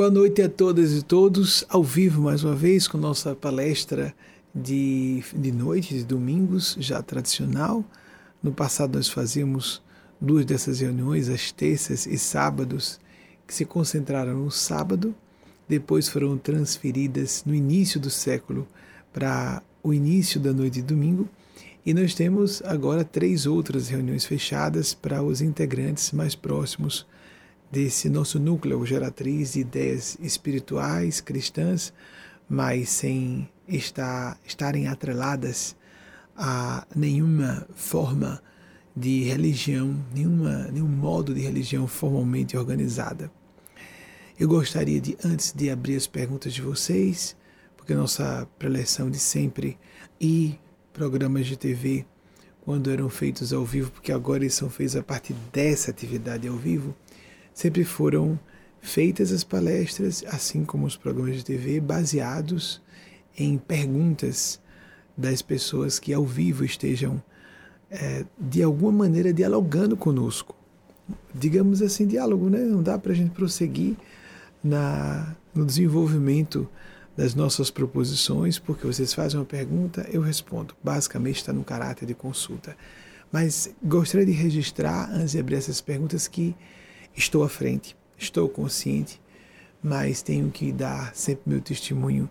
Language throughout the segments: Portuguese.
Boa noite a todas e todos, ao vivo mais uma vez com nossa palestra de, de noite, de domingos, já tradicional. No passado nós fazíamos duas dessas reuniões, as terças e sábados, que se concentraram no sábado, depois foram transferidas no início do século para o início da noite de domingo. E nós temos agora três outras reuniões fechadas para os integrantes mais próximos desse nosso núcleo geratriz de ideias espirituais cristãs, mas sem estar, estarem atreladas a nenhuma forma de religião, nenhuma, nenhum modo de religião formalmente organizada. Eu gostaria de, antes de abrir as perguntas de vocês, porque nossa preleção de sempre e programas de TV, quando eram feitos ao vivo, porque agora eles são feitos a partir dessa atividade ao vivo, sempre foram feitas as palestras, assim como os programas de TV, baseados em perguntas das pessoas que ao vivo estejam é, de alguma maneira dialogando conosco. Digamos assim, diálogo, né? Não dá para a gente prosseguir na, no desenvolvimento das nossas proposições, porque vocês fazem uma pergunta, eu respondo. Basicamente está no caráter de consulta. Mas gostaria de registrar, antes de abrir essas perguntas, que Estou à frente, estou consciente, mas tenho que dar sempre meu testemunho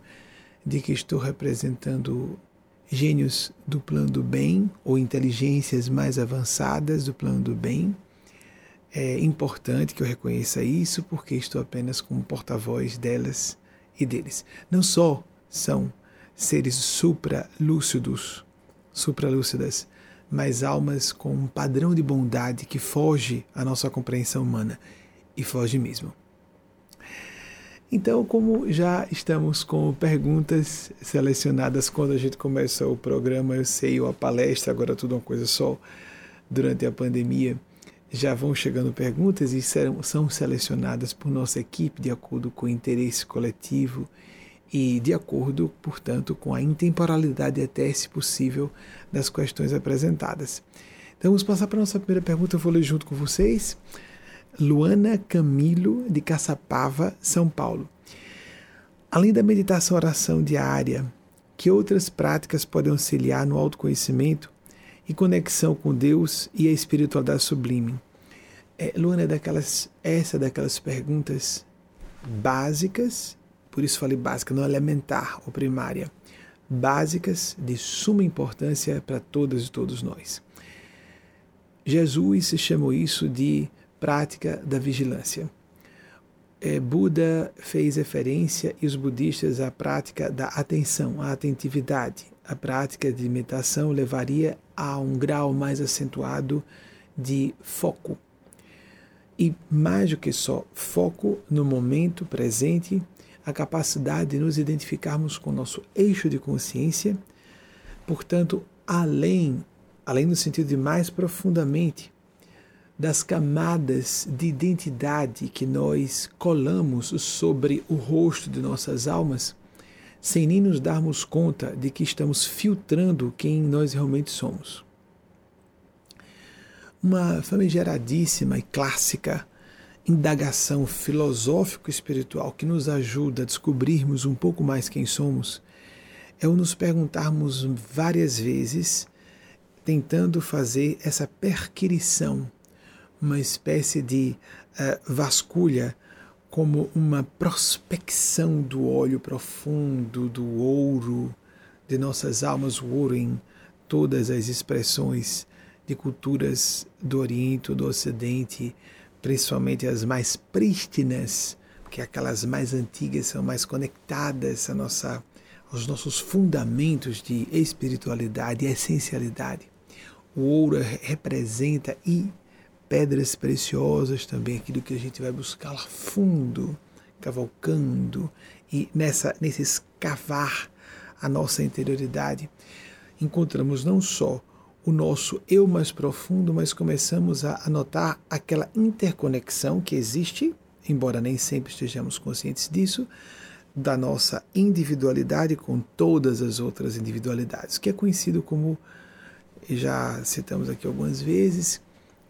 de que estou representando gênios do plano do bem ou inteligências mais avançadas do plano do bem. É importante que eu reconheça isso porque estou apenas como porta-voz delas e deles. Não só são seres supralúcidos, supralúcidas, mas almas com um padrão de bondade que foge à nossa compreensão humana e foge mesmo. Então, como já estamos com perguntas selecionadas quando a gente começa o programa, eu sei, ou a palestra, agora tudo uma coisa só, durante a pandemia, já vão chegando perguntas e serão, são selecionadas por nossa equipe de acordo com o interesse coletivo e de acordo, portanto, com a intemporalidade até, se possível, das questões apresentadas. Então vamos passar para a nossa primeira pergunta, eu vou ler junto com vocês. Luana Camilo, de Caçapava, São Paulo. Além da meditação oração diária, que outras práticas podem auxiliar no autoconhecimento e conexão com Deus e a espiritualidade sublime? É, Luana, é daquelas, essa é daquelas perguntas básicas por isso falei básica, não elementar ou primária, básicas de suma importância para todas e todos nós. Jesus chamou isso de prática da vigilância. É, Buda fez referência e os budistas à prática da atenção, à atentividade. A prática de meditação levaria a um grau mais acentuado de foco. E mais do que só foco no momento presente, a capacidade de nos identificarmos com o nosso eixo de consciência, portanto, além, além no sentido de mais profundamente, das camadas de identidade que nós colamos sobre o rosto de nossas almas, sem nem nos darmos conta de que estamos filtrando quem nós realmente somos. Uma famigeradíssima e clássica indagação filosófico-espiritual que nos ajuda a descobrirmos um pouco mais quem somos é o nos perguntarmos várias vezes, tentando fazer essa perquirição, uma espécie de uh, vasculha, como uma prospecção do olho profundo, do ouro de nossas almas, o ouro em todas as expressões de culturas do Oriente, do Ocidente, principalmente as mais prístinas, porque aquelas mais antigas são mais conectadas à nossa, aos nossos fundamentos de espiritualidade e essencialidade. O ouro representa e pedras preciosas também, aquilo que a gente vai buscar lá fundo, cavalcando e nessa nesse escavar a nossa interioridade, encontramos não só o nosso eu mais profundo, mas começamos a notar aquela interconexão que existe, embora nem sempre estejamos conscientes disso, da nossa individualidade com todas as outras individualidades, que é conhecido como, já citamos aqui algumas vezes,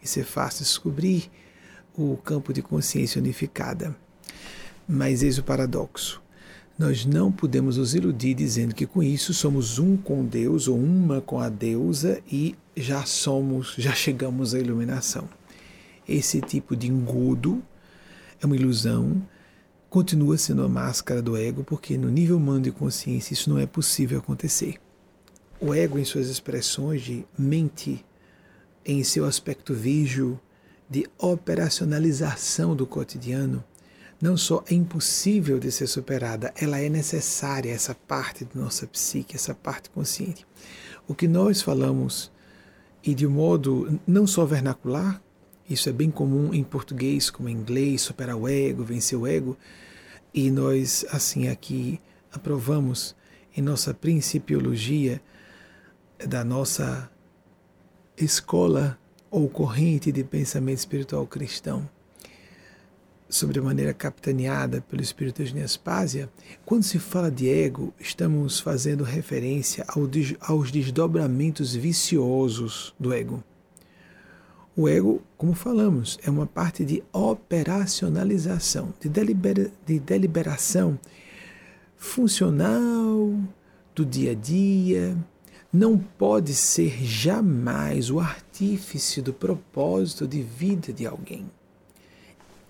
isso é fácil descobrir, o campo de consciência unificada. Mas eis o paradoxo. Nós não podemos nos iludir dizendo que com isso somos um com Deus ou uma com a deusa e já somos, já chegamos à iluminação. Esse tipo de engodo é uma ilusão, continua sendo a máscara do ego, porque no nível humano de consciência isso não é possível acontecer. O ego, em suas expressões de mente, em seu aspecto vígio, de operacionalização do cotidiano, não só é impossível de ser superada, ela é necessária, essa parte da nossa psique, essa parte consciente. O que nós falamos, e de um modo não só vernacular, isso é bem comum em português como em inglês, superar o ego, vencer o ego, e nós, assim, aqui aprovamos em nossa principiologia da nossa escola ou corrente de pensamento espiritual cristão sobre a maneira capitaneada pelo espírito de Nespásia, quando se fala de ego, estamos fazendo referência ao, aos desdobramentos viciosos do ego. O ego, como falamos, é uma parte de operacionalização, de, delibera, de deliberação funcional do dia a dia, não pode ser jamais o artífice do propósito de vida de alguém.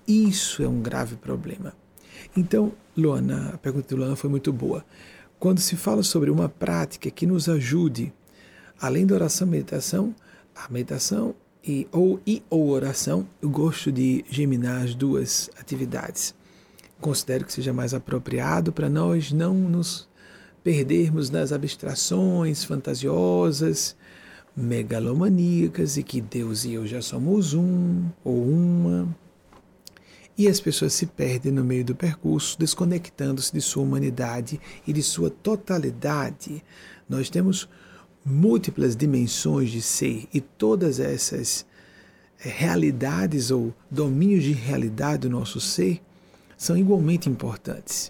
Isso é um grave problema. Então, Luana, a pergunta de Luana foi muito boa. Quando se fala sobre uma prática que nos ajude, além da oração e meditação, a meditação e ou e ou oração, eu gosto de geminar as duas atividades. Considero que seja mais apropriado para nós não nos perdermos nas abstrações fantasiosas, megalomaníacas e que Deus e eu já somos um ou uma. E as pessoas se perdem no meio do percurso, desconectando-se de sua humanidade e de sua totalidade. Nós temos múltiplas dimensões de ser e todas essas eh, realidades ou domínios de realidade do nosso ser são igualmente importantes.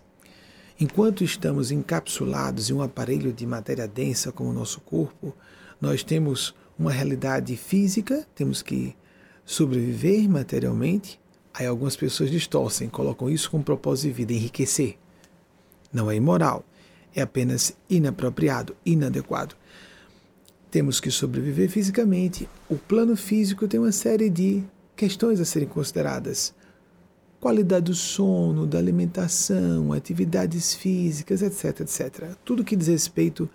Enquanto estamos encapsulados em um aparelho de matéria densa como o nosso corpo, nós temos uma realidade física, temos que sobreviver materialmente. Aí algumas pessoas distorcem, colocam isso com propósito de vida, enriquecer. Não é imoral, é apenas inapropriado, inadequado. Temos que sobreviver fisicamente. O plano físico tem uma série de questões a serem consideradas qualidade do sono, da alimentação, atividades físicas, etc, etc. Tudo que diz respeito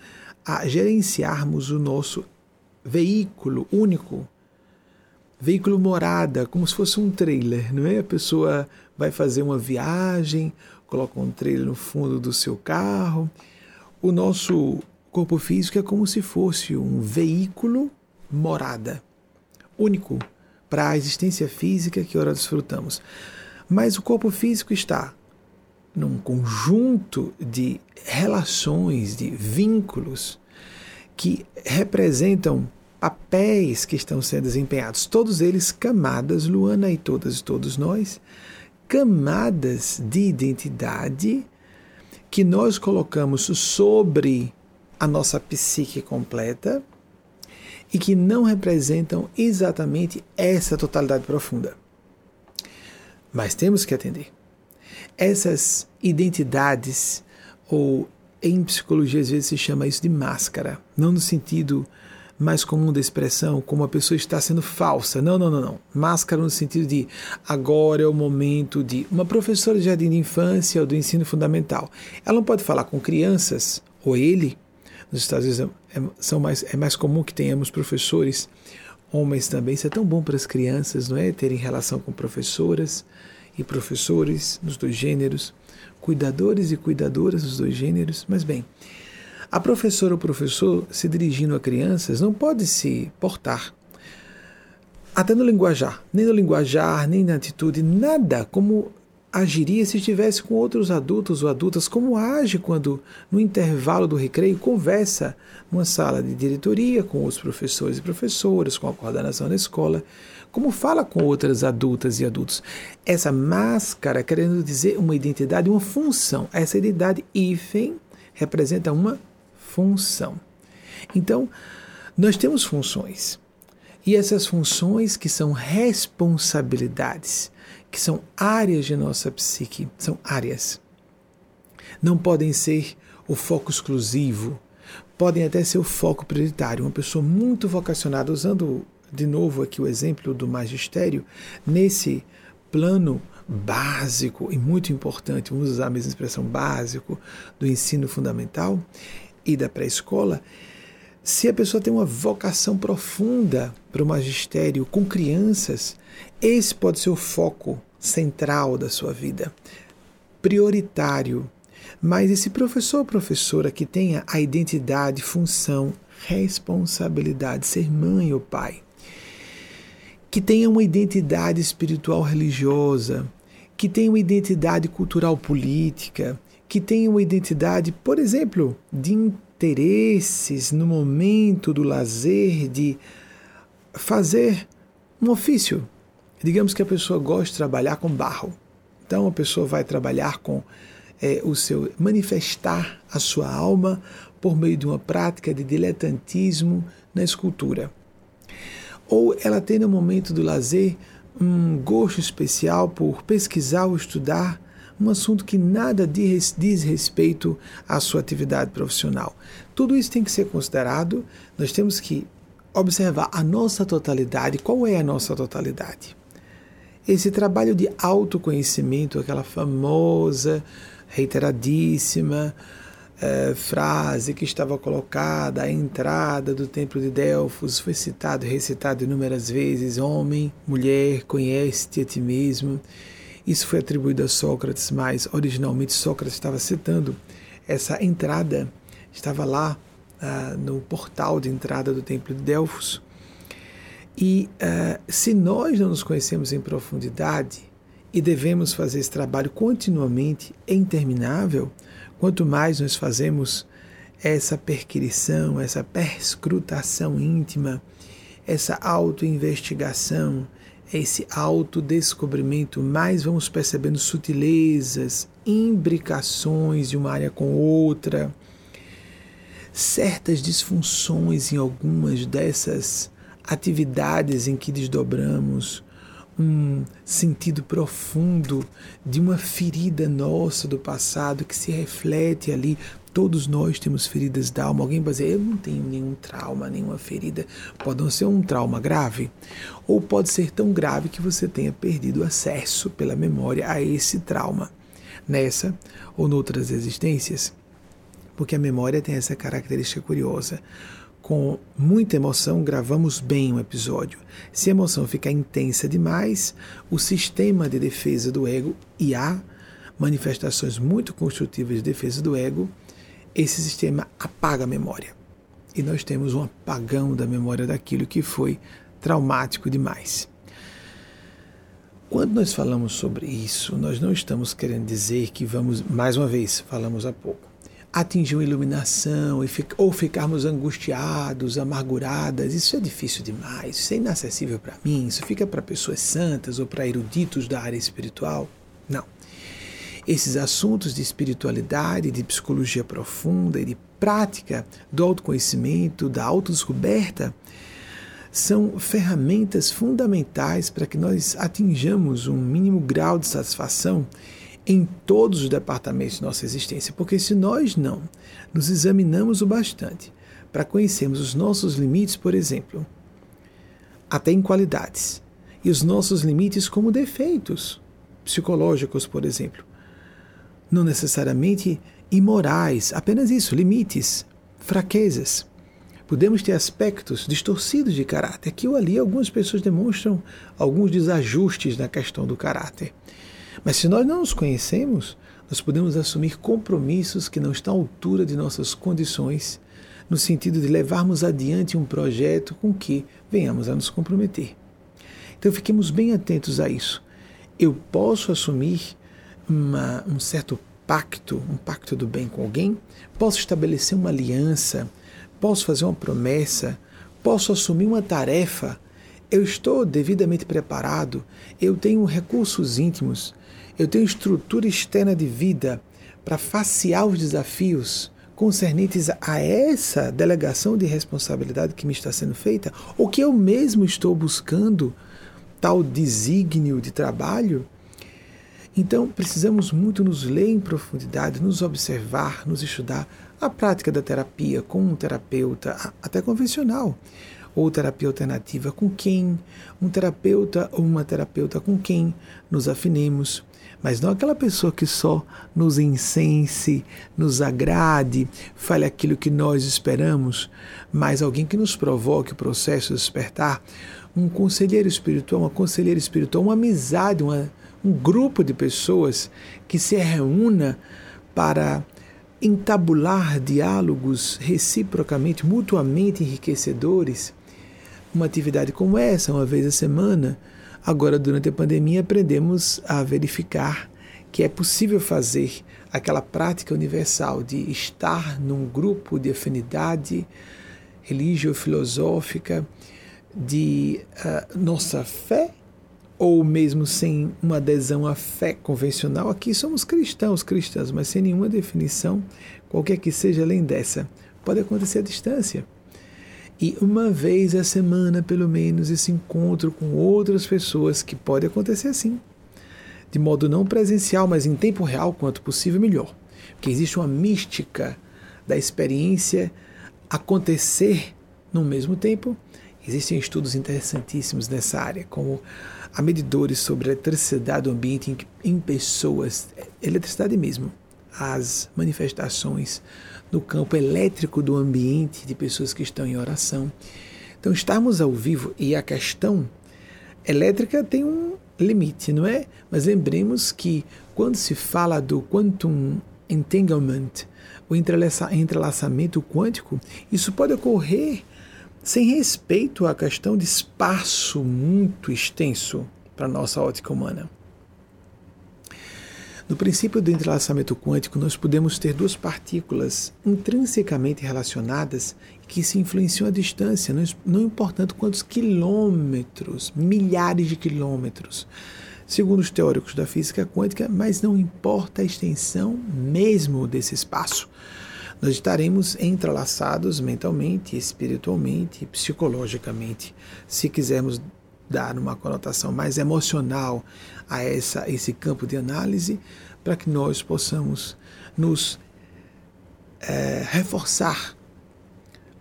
a gerenciarmos o nosso veículo único, veículo morada, como se fosse um trailer, não é? A pessoa vai fazer uma viagem, coloca um trailer no fundo do seu carro. O nosso corpo físico é como se fosse um veículo morada, único para a existência física que ora desfrutamos. Mas o corpo físico está num conjunto de relações, de vínculos que representam papéis que estão sendo desempenhados, todos eles camadas, Luana e todas e todos nós, camadas de identidade que nós colocamos sobre a nossa psique completa e que não representam exatamente essa totalidade profunda mas temos que atender. Essas identidades, ou em psicologia às vezes se chama isso de máscara, não no sentido mais comum da expressão, como a pessoa está sendo falsa. Não, não, não, não. Máscara no sentido de agora é o momento de. Uma professora de jardim de infância ou do ensino fundamental. Ela não pode falar com crianças, ou ele, nos Estados Unidos é, são mais, é mais comum que tenhamos professores homens também. Isso é tão bom para as crianças, não é? Terem relação com professoras e professores nos dois gêneros, cuidadores e cuidadoras dos dois gêneros. Mas bem, a professora ou professor se dirigindo a crianças não pode se portar até no linguajar, nem no linguajar, nem na atitude, nada como agiria se estivesse com outros adultos ou adultas, como age quando, no intervalo do recreio, conversa numa sala de diretoria com os professores e professoras, com a coordenação da escola, como fala com outras adultas e adultos. Essa máscara querendo dizer uma identidade, uma função. Essa identidade hífen representa uma função. Então, nós temos funções. E essas funções que são responsabilidades, que são áreas de nossa psique, são áreas. Não podem ser o foco exclusivo, podem até ser o foco prioritário. Uma pessoa muito vocacionada, usando de novo aqui o exemplo do magistério, nesse plano básico e muito importante, vamos usar a mesma expressão básico, do ensino fundamental e da pré-escola, se a pessoa tem uma vocação profunda para o magistério com crianças, esse pode ser o foco central da sua vida, prioritário. Mas esse professor ou professora que tenha a identidade, função, responsabilidade, ser mãe ou pai, que tenha uma identidade espiritual religiosa, que tenha uma identidade cultural política, que tenha uma identidade, por exemplo, de interesses no momento do lazer, de fazer um ofício. Digamos que a pessoa gosta de trabalhar com barro. Então a pessoa vai trabalhar com é, o seu manifestar a sua alma por meio de uma prática de diletantismo na escultura. Ou ela tem no momento do lazer um gosto especial por pesquisar ou estudar um assunto que nada diz, respeito à sua atividade profissional. Tudo isso tem que ser considerado, nós temos que observar a nossa totalidade. Qual é a nossa totalidade? Esse trabalho de autoconhecimento, aquela famosa, reiteradíssima é, frase que estava colocada à entrada do templo de Delfos, foi citado recitado inúmeras vezes: Homem, mulher, conhece-te a ti mesmo. Isso foi atribuído a Sócrates, mas originalmente Sócrates estava citando essa entrada, estava lá uh, no portal de entrada do Templo de Delfos. E uh, se nós não nos conhecemos em profundidade e devemos fazer esse trabalho continuamente, é interminável, quanto mais nós fazemos essa perquirição, essa perscrutação íntima, essa autoinvestigação, esse autodescobrimento, mais vamos percebendo sutilezas, imbricações de uma área com outra, certas disfunções em algumas dessas atividades em que desdobramos um sentido profundo de uma ferida nossa do passado que se reflete ali Todos nós temos feridas da alma. Alguém vai dizer, eu não tenho nenhum trauma, nenhuma ferida. Pode não ser um trauma grave, ou pode ser tão grave que você tenha perdido acesso pela memória a esse trauma, nessa ou noutras existências. Porque a memória tem essa característica curiosa. Com muita emoção, gravamos bem um episódio. Se a emoção ficar intensa demais, o sistema de defesa do ego, e há manifestações muito construtivas de defesa do ego, esse sistema apaga a memória. E nós temos um apagão da memória daquilo que foi traumático demais. Quando nós falamos sobre isso, nós não estamos querendo dizer que vamos, mais uma vez, falamos há pouco, atingir uma iluminação ou ficarmos angustiados, amarguradas. Isso é difícil demais, isso é inacessível para mim, isso fica para pessoas santas ou para eruditos da área espiritual. Não. Esses assuntos de espiritualidade, de psicologia profunda e de prática do autoconhecimento, da autodescoberta, são ferramentas fundamentais para que nós atinjamos um mínimo grau de satisfação em todos os departamentos de nossa existência, porque se nós não nos examinamos o bastante para conhecermos os nossos limites, por exemplo, até em qualidades, e os nossos limites como defeitos psicológicos, por exemplo, não necessariamente imorais, apenas isso, limites, fraquezas. Podemos ter aspectos distorcidos de caráter. Aqui ou ali, algumas pessoas demonstram alguns desajustes na questão do caráter. Mas se nós não nos conhecemos, nós podemos assumir compromissos que não estão à altura de nossas condições, no sentido de levarmos adiante um projeto com que venhamos a nos comprometer. Então fiquemos bem atentos a isso. Eu posso assumir uma, um certo pacto, um pacto do bem com alguém, posso estabelecer uma aliança, posso fazer uma promessa, posso assumir uma tarefa. Eu estou devidamente preparado, eu tenho recursos íntimos, eu tenho estrutura externa de vida para facear os desafios concernentes a essa delegação de responsabilidade que me está sendo feita, ou que eu mesmo estou buscando tal desígnio de trabalho. Então, precisamos muito nos ler em profundidade, nos observar, nos estudar a prática da terapia com um terapeuta, até convencional, ou terapia alternativa com quem, um terapeuta ou uma terapeuta com quem nos afinemos, mas não aquela pessoa que só nos incense, nos agrade, fale aquilo que nós esperamos, mas alguém que nos provoque o processo de despertar, um conselheiro espiritual, uma conselheira espiritual, uma amizade, uma, um grupo de pessoas que se reúna para entabular diálogos reciprocamente, mutuamente enriquecedores. Uma atividade como essa, uma vez a semana, Agora, durante a pandemia, aprendemos a verificar que é possível fazer aquela prática universal de estar num grupo de afinidade religio-filosófica de uh, nossa fé, ou mesmo sem uma adesão à fé convencional. Aqui somos cristãos, cristãs, mas sem nenhuma definição, qualquer que seja além dessa. Pode acontecer à distância e uma vez a semana, pelo menos, esse encontro com outras pessoas, que pode acontecer assim, de modo não presencial, mas em tempo real, quanto possível, melhor. Porque existe uma mística da experiência acontecer no mesmo tempo. Existem estudos interessantíssimos nessa área, como há medidores sobre a eletricidade do ambiente em, pessoas, eletricidade mesmo, as manifestações no campo elétrico do ambiente de pessoas que estão em oração. Então, estarmos ao vivo e a questão elétrica tem um limite, não é? Mas lembremos que quando se fala do quantum entanglement, o entrelaçamento quântico, isso pode ocorrer sem respeito à questão de espaço muito extenso para a nossa ótica humana. No princípio do entrelaçamento quântico, nós podemos ter duas partículas intrinsecamente relacionadas que se influenciam à distância, não importando quantos quilômetros, milhares de quilômetros, segundo os teóricos da física quântica, mas não importa a extensão mesmo desse espaço. Nós estaremos entrelaçados mentalmente, espiritualmente, psicologicamente, se quisermos dar uma conotação mais emocional a essa, esse campo de análise, para que nós possamos nos é, reforçar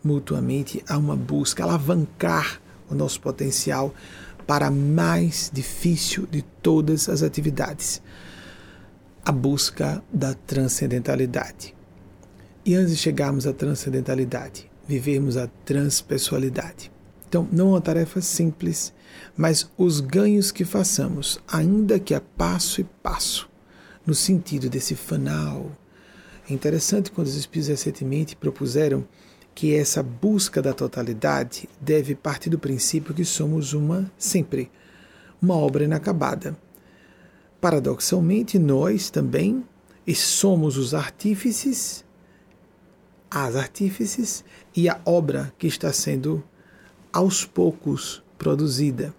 mutuamente a uma busca, alavancar o nosso potencial para a mais difícil de todas as atividades, a busca da transcendentalidade. E antes de chegarmos à transcendentalidade, vivermos a transpessoalidade. Então, não é uma tarefa simples, mas os ganhos que façamos, ainda que a passo e passo, no sentido desse fanal. É interessante quando os Espíritos recentemente propuseram que essa busca da totalidade deve partir do princípio que somos uma, sempre, uma obra inacabada. Paradoxalmente, nós também somos os artífices, as artífices e a obra que está sendo aos poucos produzida.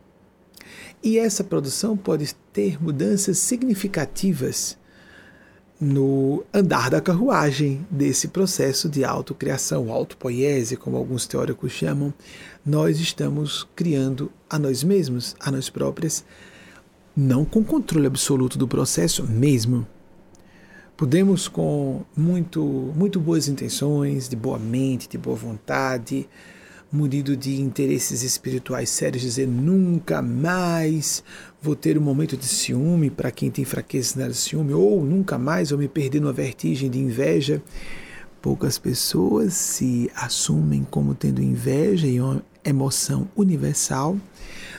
E essa produção pode ter mudanças significativas no andar da carruagem desse processo de autocriação, autopoiese, como alguns teóricos chamam. Nós estamos criando a nós mesmos, a nós próprias, não com controle absoluto do processo mesmo. Podemos, com muito, muito boas intenções, de boa mente, de boa vontade, munido de interesses espirituais sérios, dizer nunca mais vou ter um momento de ciúme para quem tem fraqueza de ciúme, ou nunca mais vou me perder numa vertigem de inveja. Poucas pessoas se assumem como tendo inveja e uma emoção universal.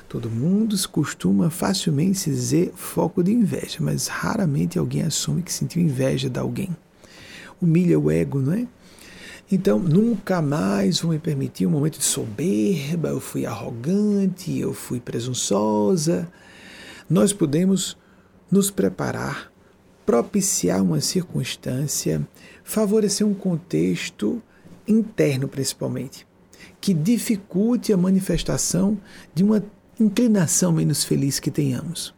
Todo mundo costuma facilmente se dizer foco de inveja, mas raramente alguém assume que sentiu inveja de alguém. Humilha o ego, não é? Então, nunca mais vou me permitir um momento de soberba, eu fui arrogante, eu fui presunçosa. Nós podemos nos preparar, propiciar uma circunstância, favorecer um contexto interno principalmente, que dificulte a manifestação de uma inclinação menos feliz que tenhamos.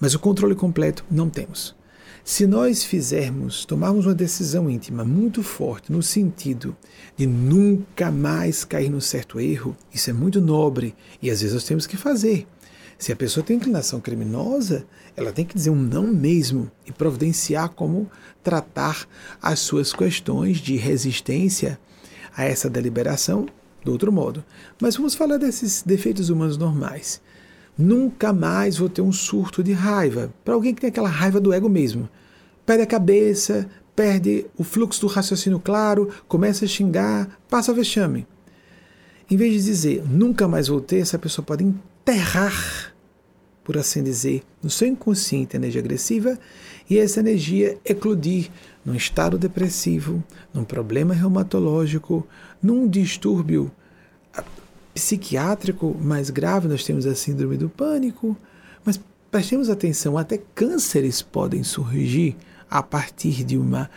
Mas o controle completo não temos. Se nós fizermos, tomarmos uma decisão íntima muito forte no sentido de nunca mais cair num certo erro, isso é muito nobre e às vezes nós temos que fazer. Se a pessoa tem inclinação criminosa, ela tem que dizer um não mesmo e providenciar como tratar as suas questões de resistência a essa deliberação do outro modo. Mas vamos falar desses defeitos humanos normais. Nunca mais vou ter um surto de raiva. Para alguém que tem aquela raiva do ego mesmo. Perde a cabeça, perde o fluxo do raciocínio claro, começa a xingar, passa a vexame. Em vez de dizer nunca mais vou ter, essa pessoa pode enterrar, por assim dizer, no seu inconsciente energia agressiva e essa energia eclodir num estado depressivo, num problema reumatológico, num distúrbio psiquiátrico mais grave, nós temos a síndrome do pânico, mas prestemos atenção, até cânceres podem surgir a partir de uma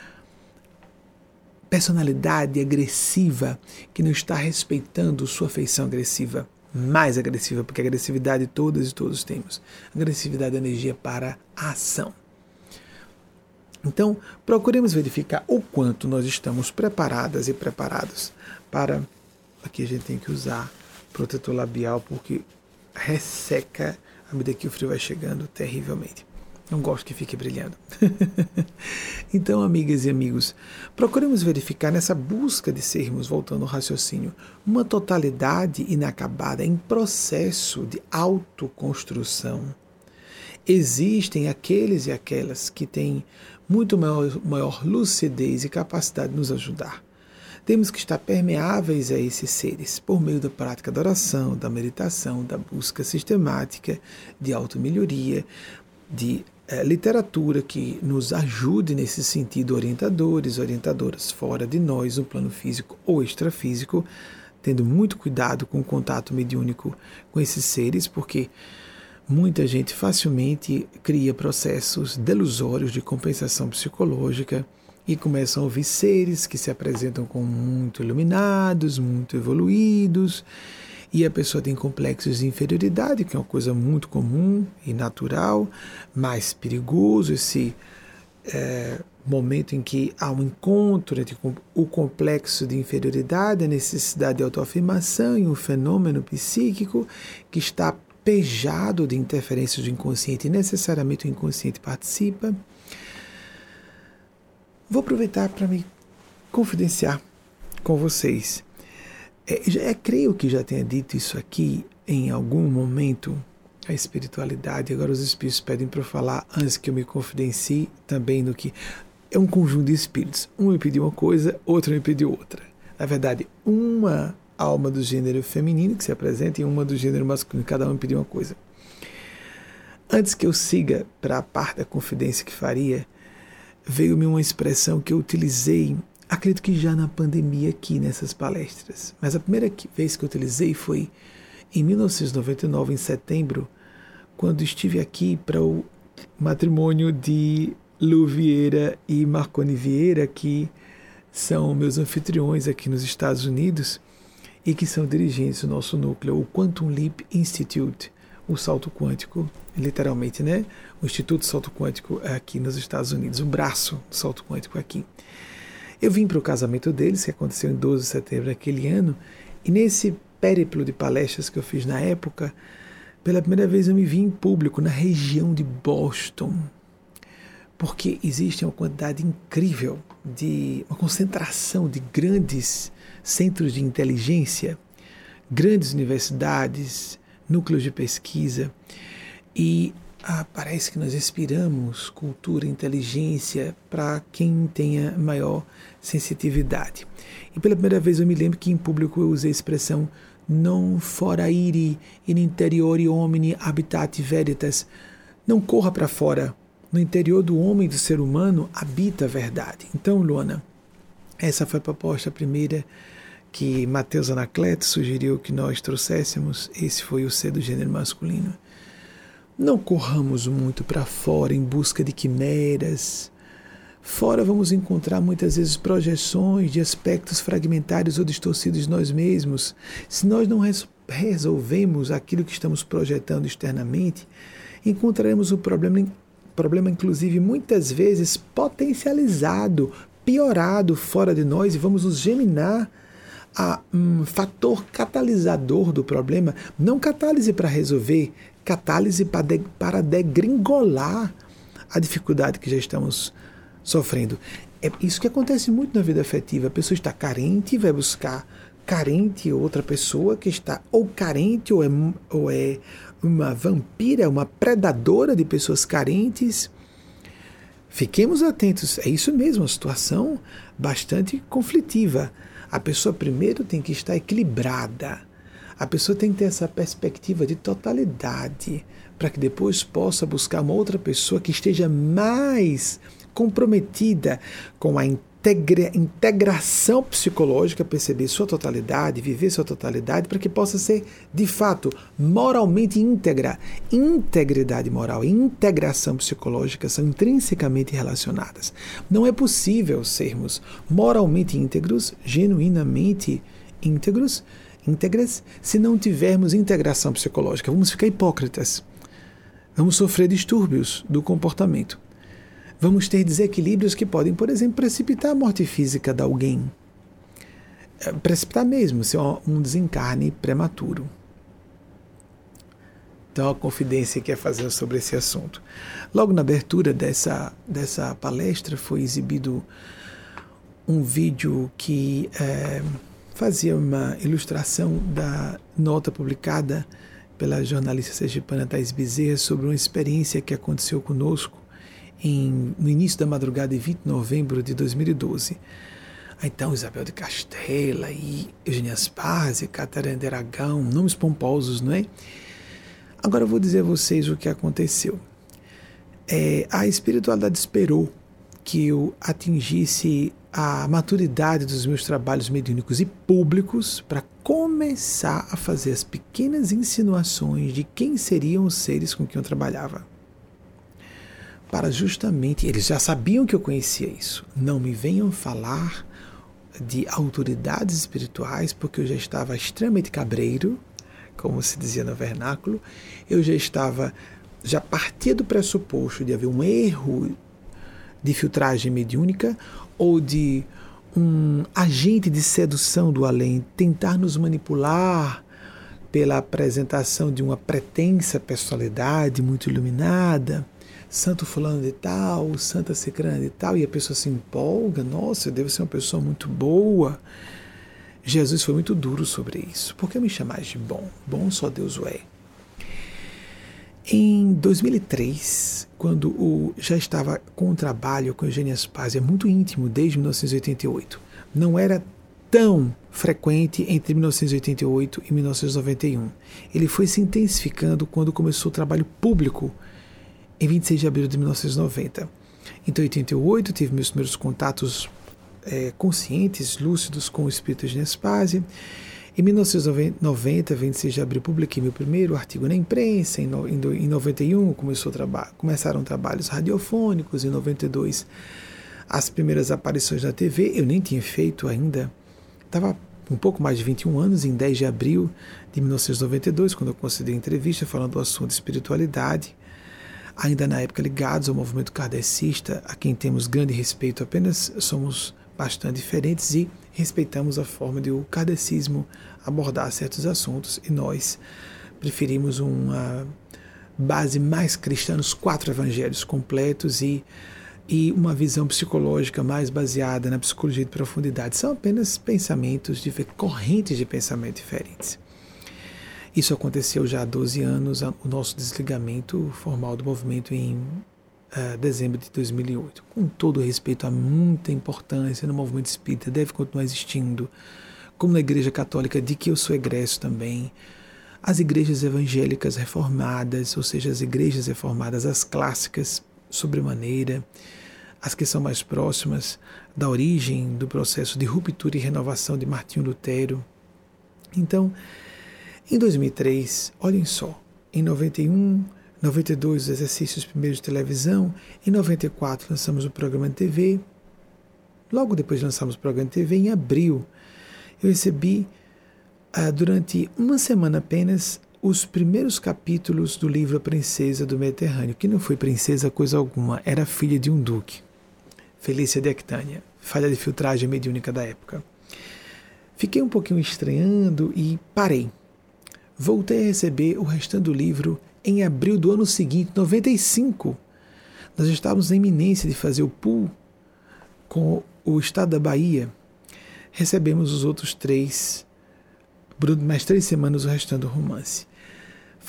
personalidade agressiva que não está respeitando sua feição agressiva, mais agressiva, porque agressividade todas e todos temos. Agressividade é energia para a ação. Então, procuremos verificar o quanto nós estamos preparadas e preparados para. Aqui a gente tem que usar protetor labial porque resseca à medida que o frio vai chegando terrivelmente. Não gosto que fique brilhando. então, amigas e amigos, procuremos verificar nessa busca de sermos, voltando ao raciocínio, uma totalidade inacabada em processo de autoconstrução. Existem aqueles e aquelas que têm muito maior, maior lucidez e capacidade de nos ajudar. Temos que estar permeáveis a esses seres por meio da prática da oração, da meditação, da busca sistemática de automelhoria, de é, literatura que nos ajude nesse sentido, orientadores, orientadoras fora de nós, no plano físico ou extrafísico, tendo muito cuidado com o contato mediúnico com esses seres, porque muita gente facilmente cria processos delusórios de compensação psicológica e começam a ouvir seres que se apresentam como muito iluminados, muito evoluídos, e a pessoa tem complexos de inferioridade, que é uma coisa muito comum e natural, mais perigoso esse é, momento em que há um encontro entre o complexo de inferioridade, a necessidade de autoafirmação e um fenômeno psíquico que está pejado de interferências do inconsciente e necessariamente o inconsciente participa. Vou aproveitar para me confidenciar com vocês. É, é, creio que já tenha dito isso aqui em algum momento, a espiritualidade. Agora os espíritos pedem para eu falar antes que eu me confidencie também no que é um conjunto de espíritos. Um me pediu uma coisa, outro me pediu outra. Na verdade, uma alma do gênero feminino que se apresenta e uma do gênero masculino. Cada um pediu uma coisa. Antes que eu siga para a parte da confidência que faria, veio-me uma expressão que eu utilizei, acredito que já na pandemia aqui nessas palestras. Mas a primeira vez que eu utilizei foi em 1999, em setembro, quando estive aqui para o matrimônio de Lu Vieira e Marconi Vieira, que são meus anfitriões aqui nos Estados Unidos e que são dirigentes do nosso núcleo, o Quantum Leap Institute, o salto quântico, literalmente, né? O Instituto Salto Quântico aqui nos Estados Unidos, o braço do salto quântico aqui. Eu vim para o casamento deles, que aconteceu em 12 de setembro daquele ano, e nesse périplo de palestras que eu fiz na época, pela primeira vez eu me vi em público na região de Boston, porque existe uma quantidade incrível de uma concentração de grandes centros de inteligência, grandes universidades, núcleos de pesquisa e ah, parece que nós expiramos cultura, inteligência para quem tenha maior sensitividade. E pela primeira vez eu me lembro que em público eu usei a expressão non foraire in interiori homini habitat veritas. Não corra para fora. No interior do homem, do ser humano, habita a verdade. Então, Luana, essa foi a proposta primeira que Mateus Anacleto sugeriu que nós trouxéssemos, esse foi o ser do gênero masculino. Não corramos muito para fora em busca de quimeras. Fora vamos encontrar muitas vezes projeções de aspectos fragmentários ou distorcidos de nós mesmos. Se nós não resolvemos aquilo que estamos projetando externamente, encontraremos o problema em problema, inclusive, muitas vezes potencializado, piorado fora de nós e vamos nos geminar a um fator catalisador do problema, não catálise para resolver, catálise para, de, para degringolar a dificuldade que já estamos sofrendo. É isso que acontece muito na vida afetiva. A pessoa está carente, vai buscar carente outra pessoa que está ou carente ou é, ou é uma vampira, uma predadora de pessoas carentes. Fiquemos atentos, é isso mesmo, uma situação bastante conflitiva. A pessoa primeiro tem que estar equilibrada. A pessoa tem que ter essa perspectiva de totalidade, para que depois possa buscar uma outra pessoa que esteja mais comprometida com a integra, integração psicológica, perceber sua totalidade, viver sua totalidade, para que possa ser, de fato, moralmente íntegra. Integridade moral e integração psicológica são intrinsecamente relacionadas. Não é possível sermos moralmente íntegros, genuinamente íntegros, íntegras, se não tivermos integração psicológica. Vamos ficar hipócritas. Vamos sofrer distúrbios do comportamento vamos ter desequilíbrios que podem, por exemplo, precipitar a morte física de alguém. É, precipitar mesmo, ser um desencarne prematuro. Então, a confidência que é fazer sobre esse assunto. Logo na abertura dessa, dessa palestra foi exibido um vídeo que é, fazia uma ilustração da nota publicada pela jornalista sergipana Thais Bezerra sobre uma experiência que aconteceu conosco em, no início da madrugada de 20 de novembro de 2012. Então, Isabel de Castela e Eugênia Spazia, Catarina de Aragão, nomes pomposos, não é? Agora eu vou dizer a vocês o que aconteceu. É, a espiritualidade esperou que eu atingisse a maturidade dos meus trabalhos mediúnicos e públicos para começar a fazer as pequenas insinuações de quem seriam os seres com quem eu trabalhava para justamente. Eles já sabiam que eu conhecia isso. Não me venham falar de autoridades espirituais, porque eu já estava extremamente cabreiro, como se dizia no vernáculo. Eu já estava. Já partia do pressuposto de haver um erro de filtragem mediúnica ou de um agente de sedução do além tentar nos manipular pela apresentação de uma pretensa personalidade muito iluminada santo fulano de tal, santa cicrana de tal, e a pessoa se empolga, nossa, eu devo ser uma pessoa muito boa. Jesus foi muito duro sobre isso. Por que me chamar de bom? Bom só Deus o é. Em 2003, quando o, já estava com o trabalho com Eugênia Spaz, é muito íntimo, desde 1988. Não era tão frequente entre 1988 e 1991. Ele foi se intensificando quando começou o trabalho público em 26 de abril de 1990. Então, em 88, tive meus primeiros contatos é, conscientes, lúcidos com o espírito de Nespásia. Em 1990, 26 de abril, publiquei meu primeiro artigo na imprensa. Em, no, em 91, começou traba começaram trabalhos radiofônicos. Em 92, as primeiras aparições na TV. Eu nem tinha feito ainda. Estava um pouco mais de 21 anos, em 10 de abril de 1992, quando eu concedi entrevista falando do assunto espiritualidade ainda na época ligados ao movimento kardecista, a quem temos grande respeito, apenas somos bastante diferentes e respeitamos a forma de o kardecismo abordar certos assuntos e nós preferimos uma base mais cristã nos quatro evangelhos completos e, e uma visão psicológica mais baseada na psicologia de profundidade. São apenas pensamentos, de, correntes de pensamento diferentes. Isso aconteceu já há 12 anos, o nosso desligamento formal do movimento em uh, dezembro de 2008. Com todo respeito a muita importância no movimento espírita, deve continuar existindo, como na Igreja Católica, de que eu sou egresso também. As igrejas evangélicas reformadas, ou seja, as igrejas reformadas, as clássicas, sobremaneira, as que são mais próximas da origem do processo de ruptura e renovação de Martinho Lutero. Então, em 2003, olhem só, em 91, 92 os exercícios primeiros de televisão, em 94 lançamos o programa de TV, logo depois lançamos o programa de TV, em abril eu recebi uh, durante uma semana apenas os primeiros capítulos do livro A Princesa do Mediterrâneo, que não foi princesa coisa alguma, era filha de um duque, Felícia de Actânia, falha de filtragem mediúnica da época. Fiquei um pouquinho estranhando e parei. Voltei a receber o restante do livro em abril do ano seguinte, 95. Nós estávamos na iminência de fazer o pool com o estado da Bahia. Recebemos os outros três, mais três semanas o restante do romance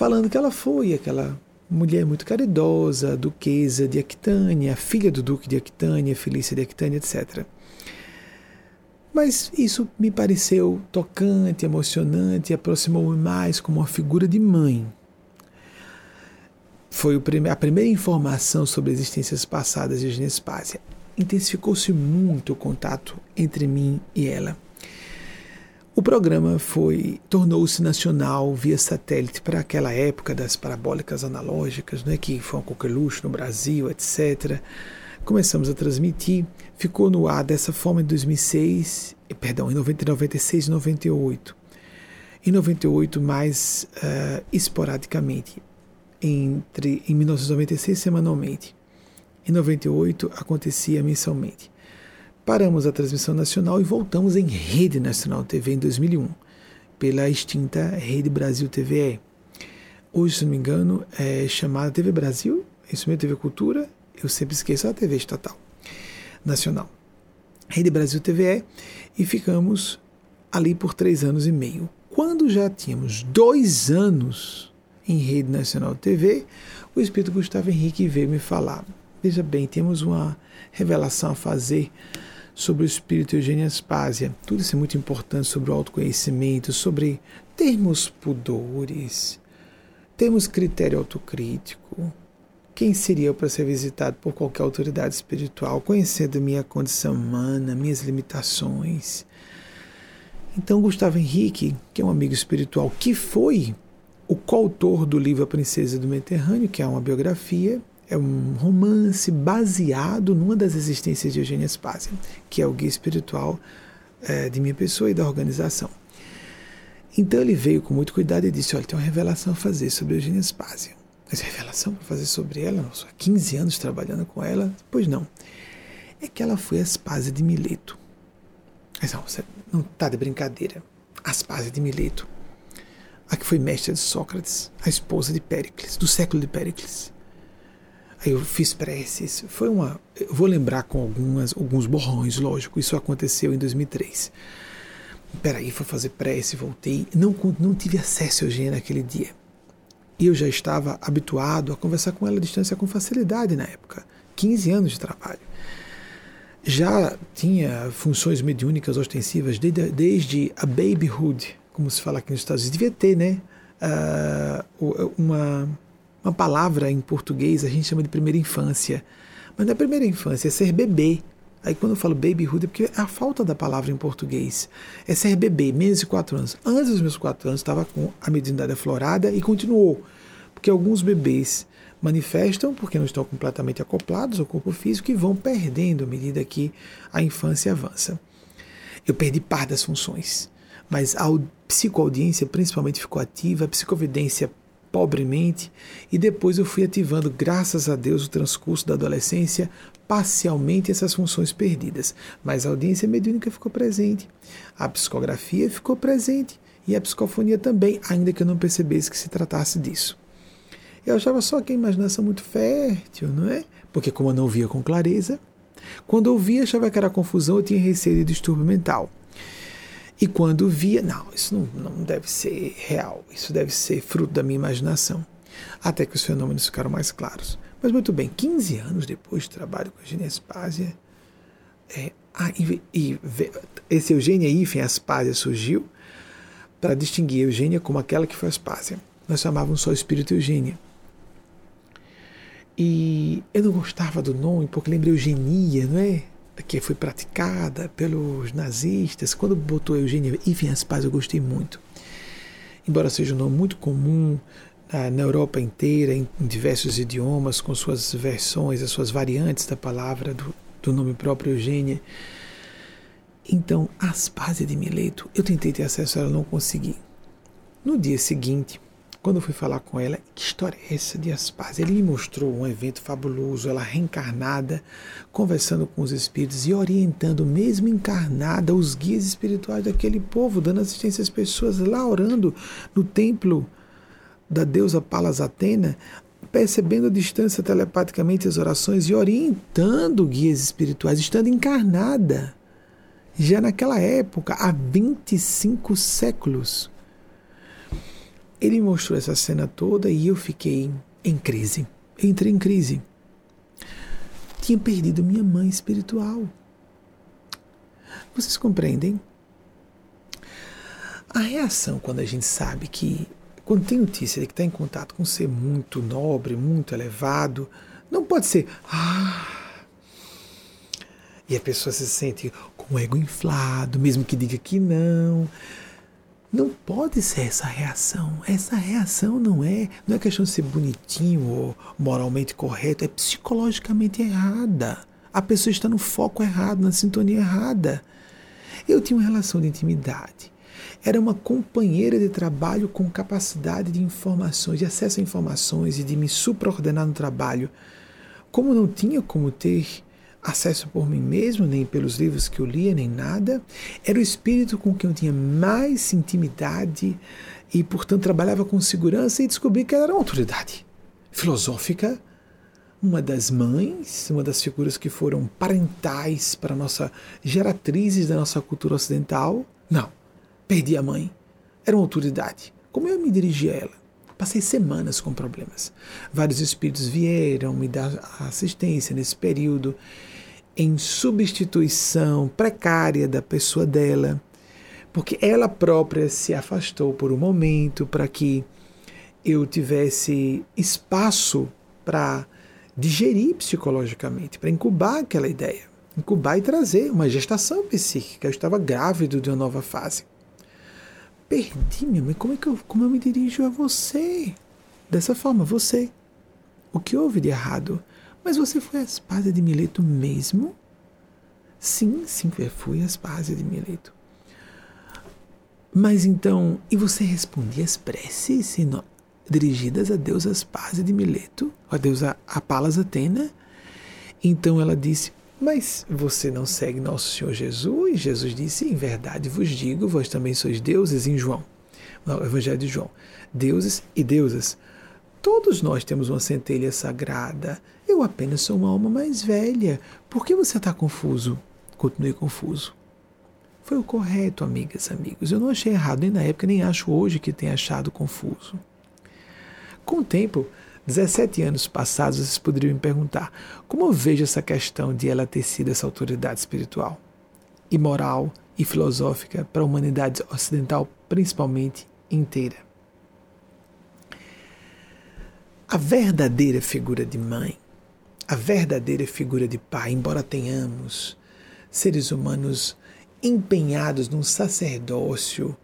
falando que ela foi aquela mulher muito caridosa, duquesa de Aquitânia, filha do duque de Aquitânia, Felícia de Aquitânia, etc. Mas isso me pareceu tocante, emocionante, aproximou-me mais como uma figura de mãe. Foi a primeira informação sobre existências passadas de Genespásia. Intensificou-se muito o contato entre mim e ela. O programa foi tornou-se nacional via satélite para aquela época das parabólicas analógicas, né, que foi um coqueluche no Brasil, etc. Começamos a transmitir, ficou no ar dessa forma em 2006, perdão, em 96 e 98. Em 98 mais uh, esporadicamente, entre em 1996 semanalmente. Em 98 acontecia mensalmente. Paramos a transmissão nacional e voltamos em Rede Nacional TV em 2001, pela extinta Rede Brasil TVE. Hoje, se não me engano, é chamada TV Brasil, isso mesmo, TV Cultura, eu sempre esqueço a TV estatal, nacional. Rede Brasil TVE, e ficamos ali por três anos e meio. Quando já tínhamos dois anos em Rede Nacional TV, o Espírito Gustavo Henrique veio me falar. Veja bem, temos uma revelação a fazer sobre o espírito Eugênia Aspásia. Tudo isso é muito importante sobre o autoconhecimento, sobre termos pudores, termos critério autocrítico. Quem seria eu para ser visitado por qualquer autoridade espiritual, conhecendo minha condição humana, minhas limitações? Então, Gustavo Henrique, que é um amigo espiritual, que foi o coautor do livro A Princesa do Mediterrâneo, que é uma biografia, é um romance baseado numa das existências de Eugênia Spazia, que é o guia espiritual é, de minha pessoa e da organização. Então ele veio com muito cuidado e disse: Olha, tem uma revelação a fazer sobre Eugênia Spazia. Mas revelação para fazer sobre ela? Nossa, 15 anos trabalhando com ela? Pois não. É que ela foi a Aspásia de Mileto. Mas não, você não está de brincadeira. Aspásia de Mileto. A que foi mestra de Sócrates, a esposa de Péricles, do século de Péricles. Aí eu fiz preces. Foi uma. Eu vou lembrar com algumas, alguns borrões, lógico. Isso aconteceu em 2003. Peraí, fui fazer prece, voltei. Não, não tive acesso a Eugênia naquele dia. E eu já estava habituado a conversar com ela à distância com facilidade na época. 15 anos de trabalho. Já tinha funções mediúnicas ostensivas desde, desde a babyhood, como se fala aqui nos Estados Unidos. Devia ter, né? Uh, uma uma palavra em português a gente chama de primeira infância. Mas é primeira infância, é ser bebê. Aí quando eu falo babyhood é porque é a falta da palavra em português. É ser bebê, menos de quatro anos. Antes dos meus quatro anos estava com a mediunidade aflorada e continuou. Porque alguns bebês manifestam porque não estão completamente acoplados ao corpo físico e vão perdendo à medida que a infância avança. Eu perdi parte das funções, mas a psicoaudiência principalmente ficou ativa, a psicovidência pobremente, e depois eu fui ativando, graças a Deus, o transcurso da adolescência, parcialmente essas funções perdidas. Mas a audiência mediúnica ficou presente, a psicografia ficou presente e a psicofonia também, ainda que eu não percebesse que se tratasse disso. Eu achava só que a imaginação muito fértil, não é? Porque como eu não via com clareza, quando eu via achava que era confusão, eu tinha receio de distúrbio mental. E quando via, não, isso não, não deve ser real, isso deve ser fruto da minha imaginação. Até que os fenômenos ficaram mais claros. Mas muito bem, 15 anos depois de trabalho com a Eugênia Aspásia, é, ah, e, e, esse Eugênia Hífen Aspásia surgiu para distinguir Eugênia como aquela que foi Aspásia. Nós chamávamos só Espírito Eugênia. E eu não gostava do nome porque lembrei Eugenia, não é? Que foi praticada pelos nazistas. Quando botou Eugênia Ivens Paz, eu gostei muito. Embora seja um nome muito comum ah, na Europa inteira, em, em, diversos idiomas, com suas versões, as suas variantes da palavra, do, do nome próprio Eugênia. Então, Aspásia de Mileto, eu tentei ter acesso a ela, não consegui. No dia seguinte, quando eu fui falar com ela, que história é essa de Aspásia? Ele me mostrou um evento fabuloso, ela reencarnada, conversando com os espíritos e orientando, mesmo encarnada, os guias espirituais daquele povo, dando assistência às pessoas lá orando no templo da deusa Palas Atena, percebendo a distância telepaticamente as orações e orientando guias espirituais, estando encarnada. Já naquela época, há 25 séculos. Ele mostrou essa cena toda e eu fiquei em crise. Entrei em crise. Tinha perdido minha mãe espiritual. Vocês compreendem? A reação quando a gente sabe que, quando tem notícia de que está em contato com um ser muito nobre, muito elevado, não pode ser, ah, e a pessoa se sente com o ego inflado, mesmo que diga que não. Não pode ser essa reação. Essa reação não é, não é questão de ser bonitinho ou moralmente correto, é psicologicamente errada. A pessoa está no foco errado, na sintonia errada. Eu tinha uma relação de intimidade. Era uma companheira de trabalho com capacidade de informações, de acesso a informações e de me supraordenar no trabalho. Como não tinha como ter acesso por mim mesmo, nem pelos livros que eu lia, nem nada. Era o espírito com quem eu tinha mais intimidade e, portanto, trabalhava com segurança e descobri que ela era uma autoridade filosófica, uma das mães, uma das figuras que foram parentais para a nossa geratrizes da nossa cultura ocidental. Não, perdi a mãe. Era uma autoridade. Como eu me dirigia a ela? Passei semanas com problemas. Vários espíritos vieram me dar assistência nesse período em substituição precária da pessoa dela, porque ela própria se afastou por um momento para que eu tivesse espaço para digerir psicologicamente, para incubar aquela ideia, incubar e trazer uma gestação psíquica. Eu estava grávido de uma nova fase. Perdi, minha mãe, como é que eu, como eu me dirijo a você? Dessa forma, você. O que houve de errado? Mas você foi às pazes de Mileto mesmo? Sim, sim, fui às pazes de Mileto. Mas então, e você respondia as preces dirigidas a Deus as pazes de Mileto, a deusa a Palas Atena? Então ela disse: Mas você não segue nosso Senhor Jesus? Jesus disse: Em verdade vos digo, vós também sois deuses em João. No Evangelho de João. Deuses e deusas. Todos nós temos uma centelha sagrada. Eu apenas sou uma alma mais velha. Por que você está confuso? Continue confuso. Foi o correto, amigas, amigos. Eu não achei errado nem na época, nem acho hoje que tenha achado confuso. Com o tempo, 17 anos passados, vocês poderiam me perguntar como eu vejo essa questão de ela ter sido essa autoridade espiritual e moral e filosófica para a humanidade ocidental, principalmente inteira. A verdadeira figura de mãe, a verdadeira figura de pai, embora tenhamos seres humanos empenhados num sacerdócio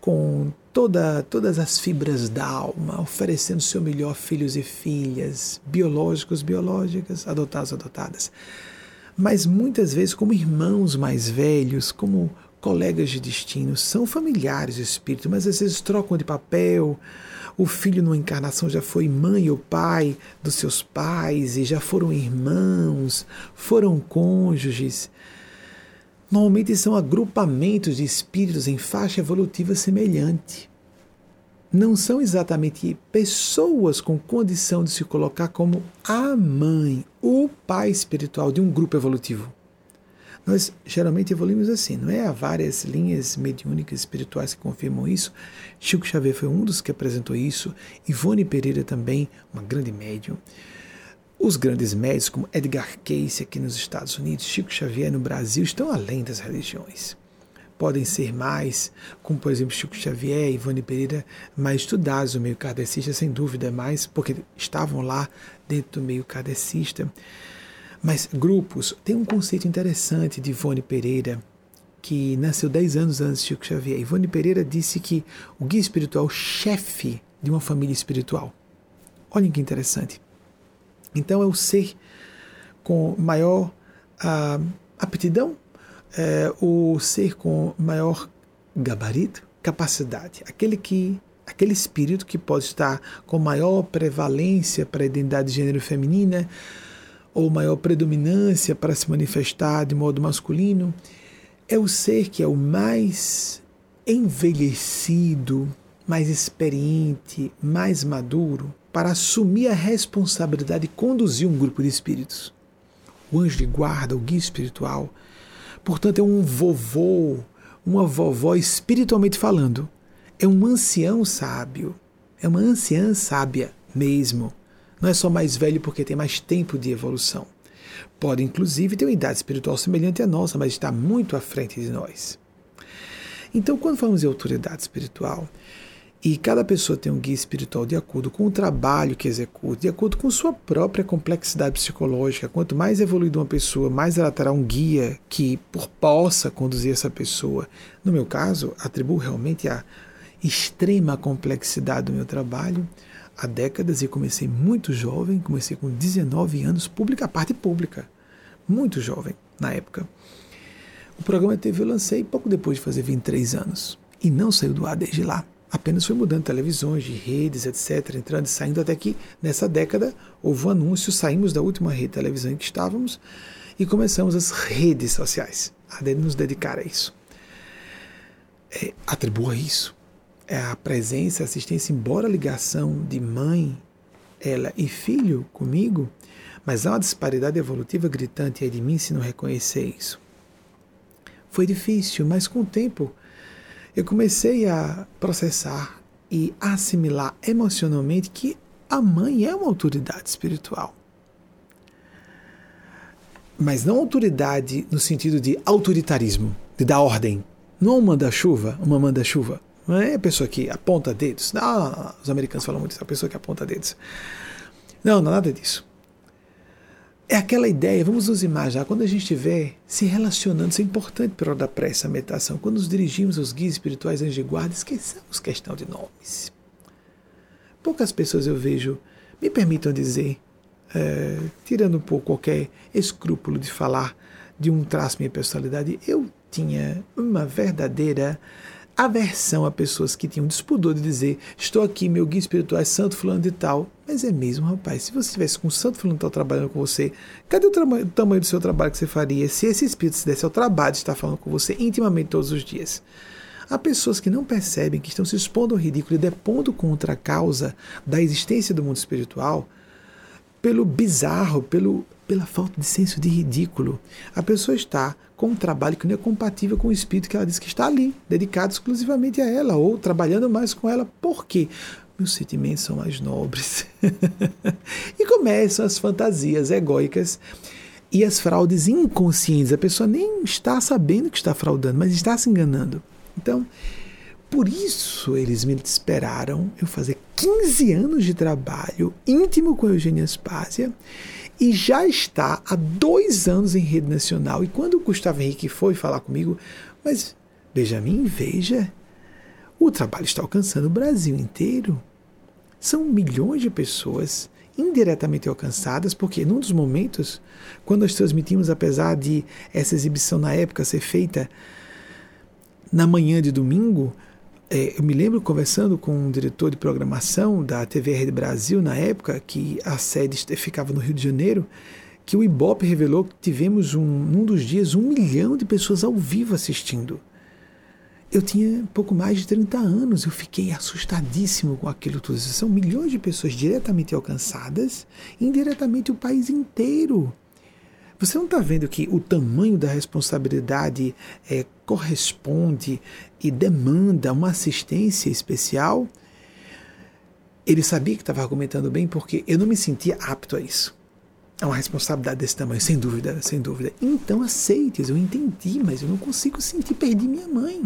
com toda, todas as fibras da alma, oferecendo seu melhor filhos e filhas, biológicos, biológicas, adotados, adotadas. Mas muitas vezes, como irmãos mais velhos, como colegas de destino, são familiares do espírito, mas às vezes trocam de papel, o filho numa encarnação já foi mãe ou pai dos seus pais e já foram irmãos, foram cônjuges. Normalmente são agrupamentos de espíritos em faixa evolutiva semelhante. Não são exatamente pessoas com condição de se colocar como a mãe, o pai espiritual de um grupo evolutivo. Nós geralmente evoluímos assim, não é? Há várias linhas mediúnicas espirituais que confirmam isso. Chico Xavier foi um dos que apresentou isso. Ivone Pereira também, uma grande médium. Os grandes médicos, como Edgar Cayce aqui nos Estados Unidos, Chico Xavier no Brasil, estão além das religiões. Podem ser mais, como por exemplo Chico Xavier e Ivone Pereira, mais estudados no meio kardecista, sem dúvida, mais porque estavam lá dentro do meio kardecista. Mas grupos, tem um conceito interessante de Ivone Pereira, que nasceu 10 anos antes de Chico Xavier. Ivone Pereira disse que o guia espiritual é chefe de uma família espiritual. Olhem que interessante. Então é o ser com maior ah, aptidão, é, o ser com maior gabarito, capacidade, aquele que aquele espírito que pode estar com maior prevalência para a identidade de gênero feminina ou maior predominância para se manifestar de modo masculino, é o ser que é o mais envelhecido, mais experiente, mais maduro para assumir a responsabilidade de conduzir um grupo de espíritos. O anjo de guarda, o guia espiritual, portanto, é um vovô, uma vovó espiritualmente falando. É um ancião sábio, é uma anciã sábia mesmo. Não é só mais velho porque tem mais tempo de evolução. Pode, inclusive, ter uma idade espiritual semelhante à nossa, mas está muito à frente de nós. Então, quando falamos de autoridade espiritual, e cada pessoa tem um guia espiritual de acordo com o trabalho que executa, de acordo com sua própria complexidade psicológica. Quanto mais evoluída uma pessoa, mais ela terá um guia que possa conduzir essa pessoa. No meu caso, atribuo realmente a extrema complexidade do meu trabalho há décadas e comecei muito jovem, comecei com 19 anos, pública, a parte pública, muito jovem na época. O programa TV eu lancei pouco depois de fazer 23 anos e não saiu do ar desde lá. Apenas foi mudando televisões, de redes, etc., entrando e saindo, até que nessa década houve um anúncio, saímos da última rede de televisão em que estávamos e começamos as redes sociais a nos dedicar a isso. É, atribua isso. É a presença, a assistência, embora a ligação de mãe, ela e filho comigo, mas há uma disparidade evolutiva gritante aí de mim se não reconhecer isso. Foi difícil, mas com o tempo eu comecei a processar e assimilar emocionalmente que a mãe é uma autoridade espiritual. Mas não autoridade no sentido de autoritarismo, de dar ordem. Não uma manda-chuva, uma manda-chuva. Não é a pessoa que aponta dedos. Não, os americanos falam muito isso, a pessoa que aponta dedos. Não, não nada disso. É aquela ideia, vamos nos imaginar, quando a gente estiver se relacionando, isso é importante para hora da prece, a meditação, quando nos dirigimos aos guias espirituais, anjos de guarda, esqueçamos questão de nomes. Poucas pessoas eu vejo, me permitam dizer, é, tirando um pouco qualquer escrúpulo de falar de um traço minha personalidade, eu tinha uma verdadeira aversão a pessoas que tinham despudor de dizer: Estou aqui, meu guia espiritual é santo fulano de tal. Mas é mesmo, rapaz. Se você estivesse com o santo fulano de tal trabalhando com você, cadê o, o tamanho do seu trabalho que você faria se esse espírito se desse ao trabalho de estar falando com você intimamente todos os dias? Há pessoas que não percebem que estão se expondo ao ridículo e depondo contra a causa da existência do mundo espiritual pelo bizarro, pelo pela falta de senso de ridículo. A pessoa está com um trabalho que não é compatível com o espírito que ela diz que está ali, dedicado exclusivamente a ela, ou trabalhando mais com ela. Por quê? Meus sentimentos são mais nobres. e começam as fantasias egóicas e as fraudes inconscientes. A pessoa nem está sabendo que está fraudando, mas está se enganando. Então, por isso eles me esperaram eu fazer 15 anos de trabalho íntimo com Eugênia Aspásia e já está há dois anos em rede nacional. E quando o Gustavo Henrique foi falar comigo, mas Benjamin, veja, o trabalho está alcançando o Brasil inteiro. São milhões de pessoas indiretamente alcançadas, porque num dos momentos, quando nós transmitimos, apesar de essa exibição na época ser feita na manhã de domingo, eu me lembro conversando com um diretor de programação da TV Rede Brasil na época, que a sede ficava no Rio de Janeiro, que o Ibope revelou que tivemos um, num dos dias um milhão de pessoas ao vivo assistindo. Eu tinha pouco mais de 30 anos, eu fiquei assustadíssimo com aquilo tudo. São milhões de pessoas diretamente alcançadas, indiretamente o país inteiro. Você não está vendo que o tamanho da responsabilidade é, corresponde e demanda uma assistência especial? Ele sabia que estava argumentando bem porque eu não me sentia apto a isso. É uma responsabilidade desse tamanho, sem dúvida, sem dúvida. Então aceites, eu entendi, mas eu não consigo sentir, perdi minha mãe.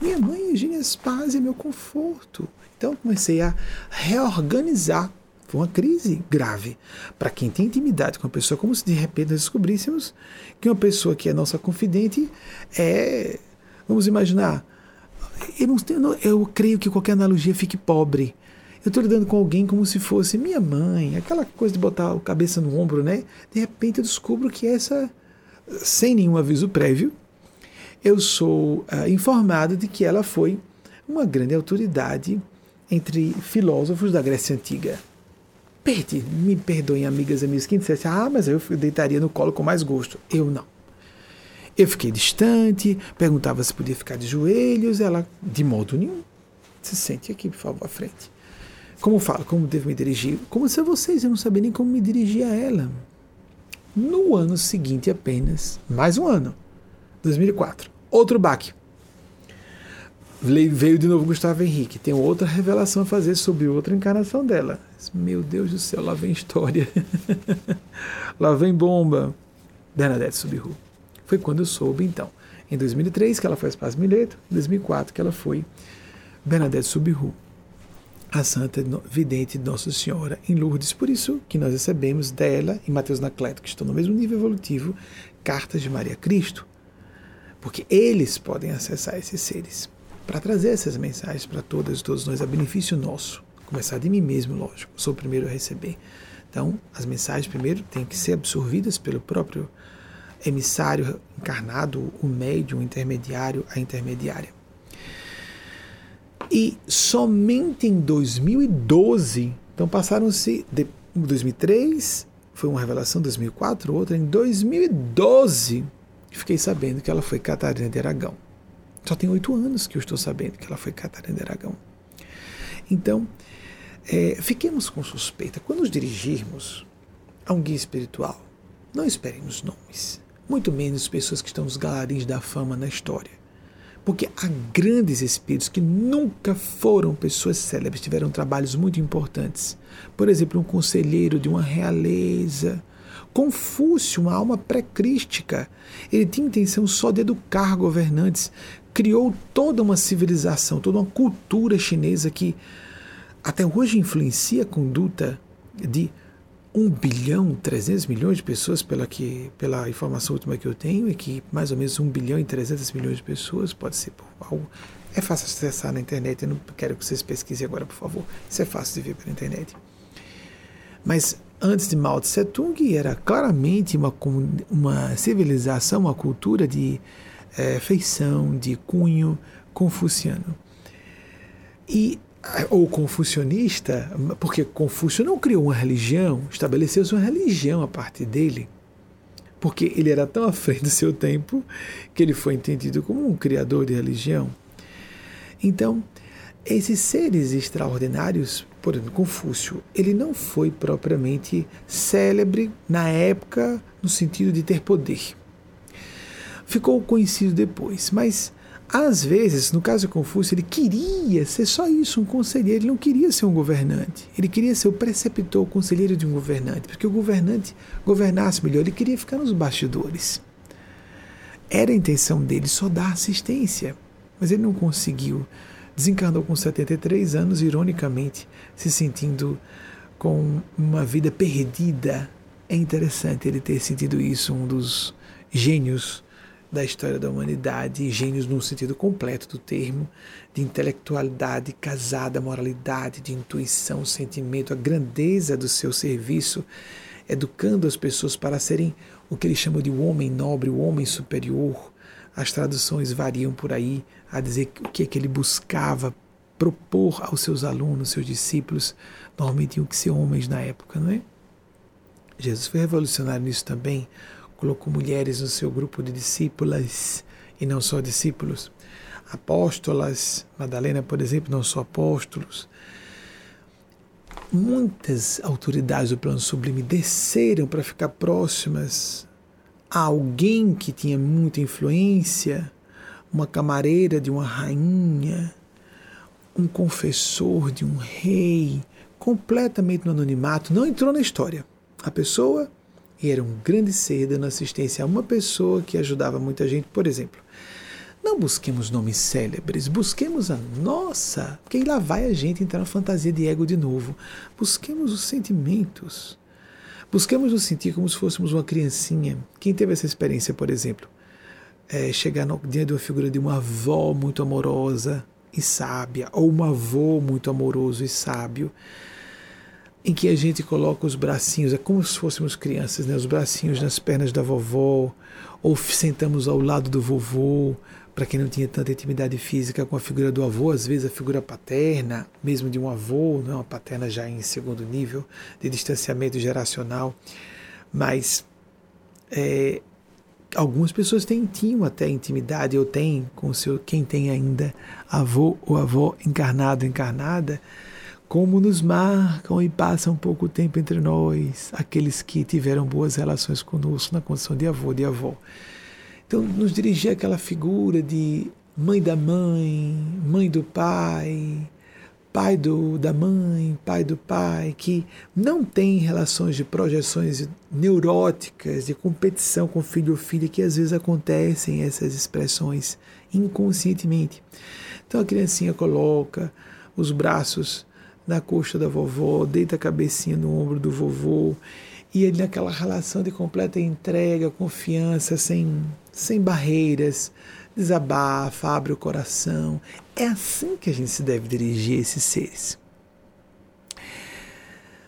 Minha mãe, Eugênia Spaz, meu conforto. Então comecei a reorganizar foi uma crise grave. Para quem tem intimidade com a pessoa, como se de repente nós descobríssemos que uma pessoa que é nossa confidente é. Vamos imaginar. Eu, não, eu creio que qualquer analogia fique pobre. Eu estou lidando com alguém como se fosse minha mãe, aquela coisa de botar a cabeça no ombro, né? De repente eu descubro que essa, sem nenhum aviso prévio, eu sou uh, informado de que ela foi uma grande autoridade entre filósofos da Grécia Antiga. Me perdoem, amigas e amigos, quem dissesse, ah, mas eu deitaria no colo com mais gosto. Eu não. Eu fiquei distante, perguntava se podia ficar de joelhos, ela, de modo nenhum. Se sente aqui, por favor, à frente. Como falo, como devo me dirigir? Como se vocês, eu não sabia nem como me dirigir a ela. No ano seguinte apenas, mais um ano, 2004, outro baque. Veio de novo Gustavo Henrique. Tem outra revelação a fazer sobre outra encarnação dela. Meu Deus do céu, lá vem história. lá vem bomba. Bernadette Subiru. Foi quando eu soube, então. Em 2003, que ela foi Paz Mileto. Em 2004, que ela foi Bernadette Subiru. A Santa Vidente de Nossa Senhora em Lourdes. Por isso que nós recebemos dela e Mateus Nacleto, que estão no mesmo nível evolutivo, cartas de Maria Cristo. Porque eles podem acessar esses seres para trazer essas mensagens para todas e todos nós a benefício nosso. Começar de mim mesmo, lógico, sou o primeiro a receber. Então, as mensagens primeiro têm que ser absorvidas pelo próprio emissário encarnado, o médium, o intermediário, a intermediária. E somente em 2012, então passaram-se de 2003, foi uma revelação 2004, outra em 2012, fiquei sabendo que ela foi Catarina de Aragão. Só tem oito anos que eu estou sabendo que ela foi Catarina de Aragão. Então, é, fiquemos com suspeita. Quando nos dirigirmos a um guia espiritual, não esperemos nomes, muito menos pessoas que estão nos galarins da fama na história. Porque há grandes espíritos que nunca foram pessoas célebres, tiveram trabalhos muito importantes. Por exemplo, um conselheiro de uma realeza, Confúcio, uma alma pré-crística, ele tinha intenção só de educar governantes, criou toda uma civilização, toda uma cultura chinesa que até hoje influencia a conduta de 1 bilhão 300 milhões de pessoas, pela, que, pela informação última que eu tenho, e que mais ou menos 1 bilhão e 300 milhões de pessoas, pode ser algo. É fácil acessar na internet, eu não quero que vocês pesquisem agora, por favor. Isso é fácil de ver pela internet. Mas antes de Mao Tse Tung era claramente uma, uma civilização, uma cultura de é, feição, de cunho confuciano. E ou confucionista, porque Confúcio não criou uma religião, estabeleceu uma religião a partir dele, porque ele era tão à frente do seu tempo que ele foi entendido como um criador de religião. Então, esses seres extraordinários, por exemplo, Confúcio, ele não foi propriamente célebre na época no sentido de ter poder ficou conhecido depois. Mas, às vezes, no caso de Confúcio, ele queria ser só isso, um conselheiro, ele não queria ser um governante. Ele queria ser o preceptor, o conselheiro de um governante, porque o governante governasse melhor, ele queria ficar nos bastidores. Era a intenção dele só dar assistência, mas ele não conseguiu. Desencarnou com 73 anos, ironicamente, se sentindo com uma vida perdida. É interessante ele ter sentido isso, um dos gênios da história da humanidade, gênios no sentido completo do termo, de intelectualidade casada, moralidade, de intuição, sentimento, a grandeza do seu serviço, educando as pessoas para serem o que ele chama de o homem nobre, o homem superior. As traduções variam por aí a dizer o que é que ele buscava propor aos seus alunos, seus discípulos, normalmente tinham que ser homens na época, não é? Jesus foi revolucionário nisso também, colocou mulheres no seu grupo de discípulas e não só discípulos. Apóstolas, Madalena, por exemplo, não só apóstolos. Muitas autoridades do plano sublime desceram para ficar próximas a alguém que tinha muita influência, uma camareira de uma rainha, um confessor de um rei, completamente no anonimato, não entrou na história. A pessoa e era um grande ser dando assistência a uma pessoa que ajudava muita gente, por exemplo. Não busquemos nomes célebres, busquemos a nossa, porque lá vai a gente entrar na fantasia de ego de novo. Busquemos os sentimentos. Busquemos nos sentir como se fôssemos uma criancinha. Quem teve essa experiência, por exemplo, é chegar no, diante de uma figura de uma avó muito amorosa e sábia, ou um avô muito amoroso e sábio, em que a gente coloca os bracinhos, é como se fôssemos crianças, né? os bracinhos nas pernas da vovó, ou sentamos ao lado do vovô, para quem não tinha tanta intimidade física com a figura do avô, às vezes a figura paterna, mesmo de um avô, não é uma paterna já em segundo nível de distanciamento geracional, mas é, algumas pessoas têm, tinham até intimidade, ou têm com seu, quem tem ainda avô ou avó encarnado, encarnada, como nos marcam e passam pouco tempo entre nós, aqueles que tiveram boas relações conosco na condição de avô, de avó. Então, nos dirigir àquela figura de mãe da mãe, mãe do pai, pai do, da mãe, pai do pai, que não tem relações de projeções neuróticas, de competição com filho ou filha, que às vezes acontecem essas expressões inconscientemente. Então a criancinha coloca os braços na coxa da vovó, deita a cabecinha no ombro do vovô, e ele naquela relação de completa entrega, confiança, sem, sem barreiras, desabafa, abre o coração. É assim que a gente se deve dirigir a esses seres.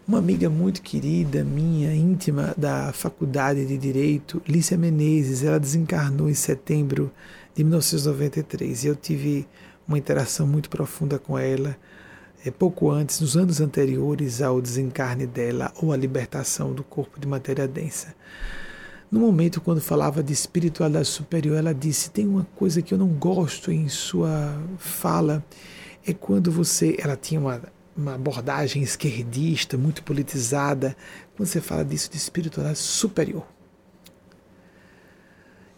Uma amiga muito querida, minha, íntima, da Faculdade de Direito, Lícia Menezes, ela desencarnou em setembro de 1993 e eu tive uma interação muito profunda com ela pouco antes, nos anos anteriores ao desencarne dela ou à libertação do corpo de matéria densa. No momento, quando falava de espiritualidade superior, ela disse: tem uma coisa que eu não gosto em sua fala, é quando você. Ela tinha uma, uma abordagem esquerdista, muito politizada, quando você fala disso de espiritualidade superior.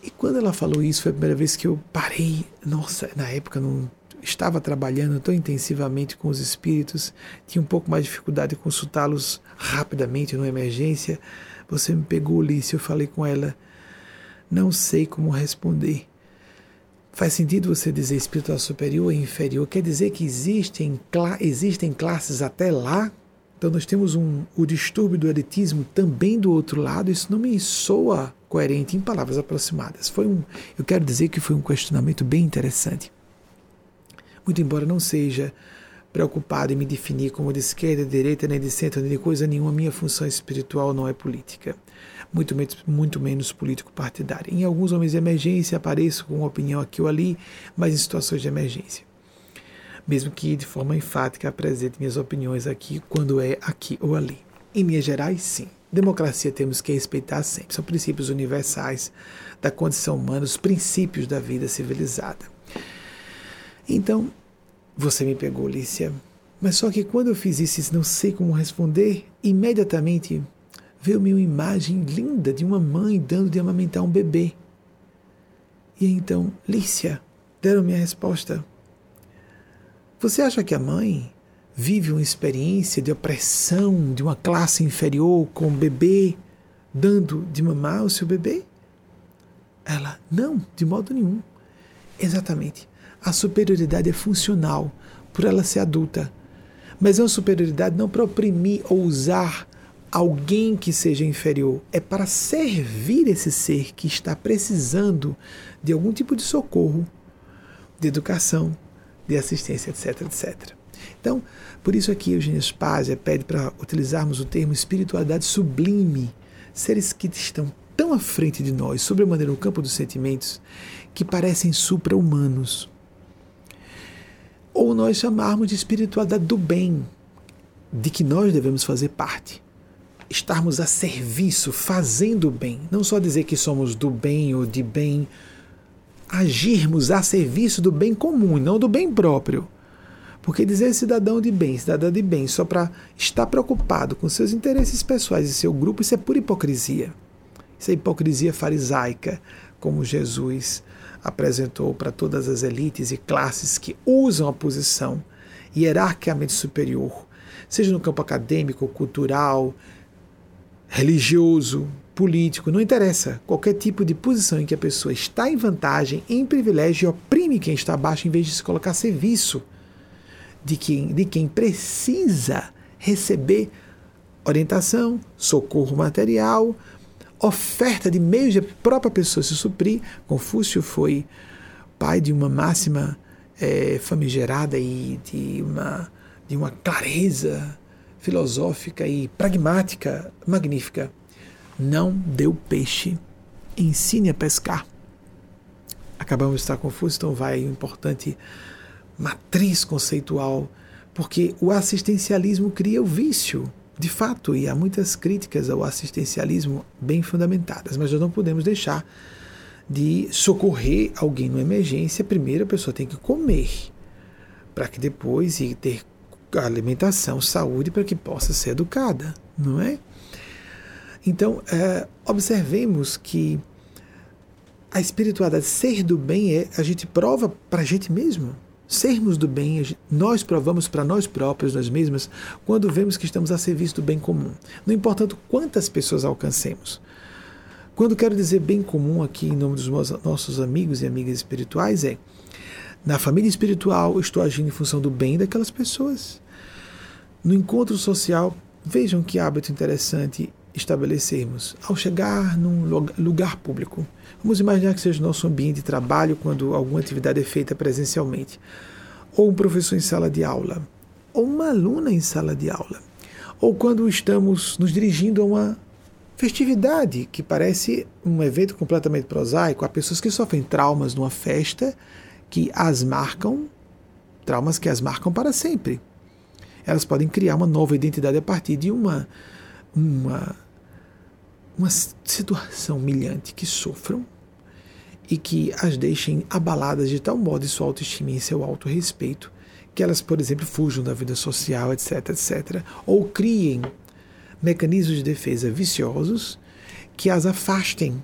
E quando ela falou isso, foi a primeira vez que eu parei. Nossa, na época não estava trabalhando tão intensivamente com os espíritos, tinha um pouco mais de dificuldade de consultá-los rapidamente numa emergência. Você me pegou, Ulisses, eu falei com ela, não sei como responder. Faz sentido você dizer espiritual superior e inferior? Quer dizer que existem, existem classes até lá? Então nós temos um, o distúrbio do elitismo também do outro lado. Isso não me soa coerente em palavras aproximadas. Foi um, eu quero dizer que foi um questionamento bem interessante muito embora não seja preocupado em me definir como de esquerda, de direita, nem de centro, nem de coisa nenhuma, minha função espiritual não é política, muito menos, muito menos político-partidária. Em alguns homens de emergência apareço com uma opinião aqui ou ali, mas em situações de emergência. Mesmo que de forma enfática apresente minhas opiniões aqui quando é aqui ou ali. Em Minas Gerais, sim. Democracia temos que respeitar sempre. São princípios universais da condição humana, os princípios da vida civilizada. Então, você me pegou, Lícia. Mas só que quando eu fiz isso não sei como responder, imediatamente veio-me uma imagem linda de uma mãe dando de amamentar um bebê. E então, Lícia, deram-me a resposta. Você acha que a mãe vive uma experiência de opressão de uma classe inferior com o bebê dando de mamar o seu bebê? Ela, não, de modo nenhum. Exatamente. A superioridade é funcional por ela ser adulta. Mas é uma superioridade não para oprimir ou usar alguém que seja inferior, é para servir esse ser que está precisando de algum tipo de socorro, de educação, de assistência, etc, etc. Então, por isso aqui Eugênio Spazia pede para utilizarmos o termo espiritualidade sublime, seres que estão tão à frente de nós, sobre a maneira no campo dos sentimentos, que parecem supra-humanos ou nós chamarmos de espiritualidade do bem, de que nós devemos fazer parte. Estarmos a serviço, fazendo o bem. Não só dizer que somos do bem ou de bem, agirmos a serviço do bem comum, não do bem próprio. Porque dizer cidadão de bem, cidadã de bem, só para estar preocupado com seus interesses pessoais e seu grupo, isso é pura hipocrisia. Isso é hipocrisia farisaica, como Jesus apresentou para todas as elites e classes que usam a posição hierarquicamente superior, seja no campo acadêmico, cultural, religioso, político, não interessa. Qualquer tipo de posição em que a pessoa está em vantagem, em privilégio, oprime quem está abaixo em vez de se colocar a serviço de quem, de quem precisa receber orientação, socorro material, oferta de meios de a própria pessoa se suprir. Confúcio foi pai de uma máxima é, famigerada e de uma, de uma clareza filosófica e pragmática magnífica. Não deu peixe. Ensine a pescar. Acabamos de estar confusos, então vai o importante matriz conceitual, porque o assistencialismo cria o vício, de fato, e há muitas críticas ao assistencialismo bem fundamentadas, mas nós não podemos deixar de socorrer alguém numa emergência. Primeiro a pessoa tem que comer, para que depois e ter alimentação, saúde, para que possa ser educada, não é? Então, é, observemos que a espiritualidade, ser do bem, é a gente prova para a gente mesmo sermos do bem, nós provamos para nós próprios, nós mesmas, quando vemos que estamos a serviço do bem comum. Não importa quantas pessoas alcancemos. Quando quero dizer bem comum aqui em nome dos nossos amigos e amigas espirituais é na família espiritual estou agindo em função do bem daquelas pessoas. No encontro social, vejam que hábito interessante estabelecermos ao chegar num lugar público. Vamos imaginar que seja o nosso ambiente de trabalho quando alguma atividade é feita presencialmente, ou um professor em sala de aula, ou uma aluna em sala de aula, ou quando estamos nos dirigindo a uma festividade que parece um evento completamente prosaico, há pessoas que sofrem traumas numa festa que as marcam, traumas que as marcam para sempre. Elas podem criar uma nova identidade a partir de uma uma, uma situação humilhante que sofram e que as deixem abaladas de tal modo em sua autoestima e em seu autorrespeito que elas, por exemplo, fujam da vida social, etc, etc, ou criem mecanismos de defesa viciosos que as afastem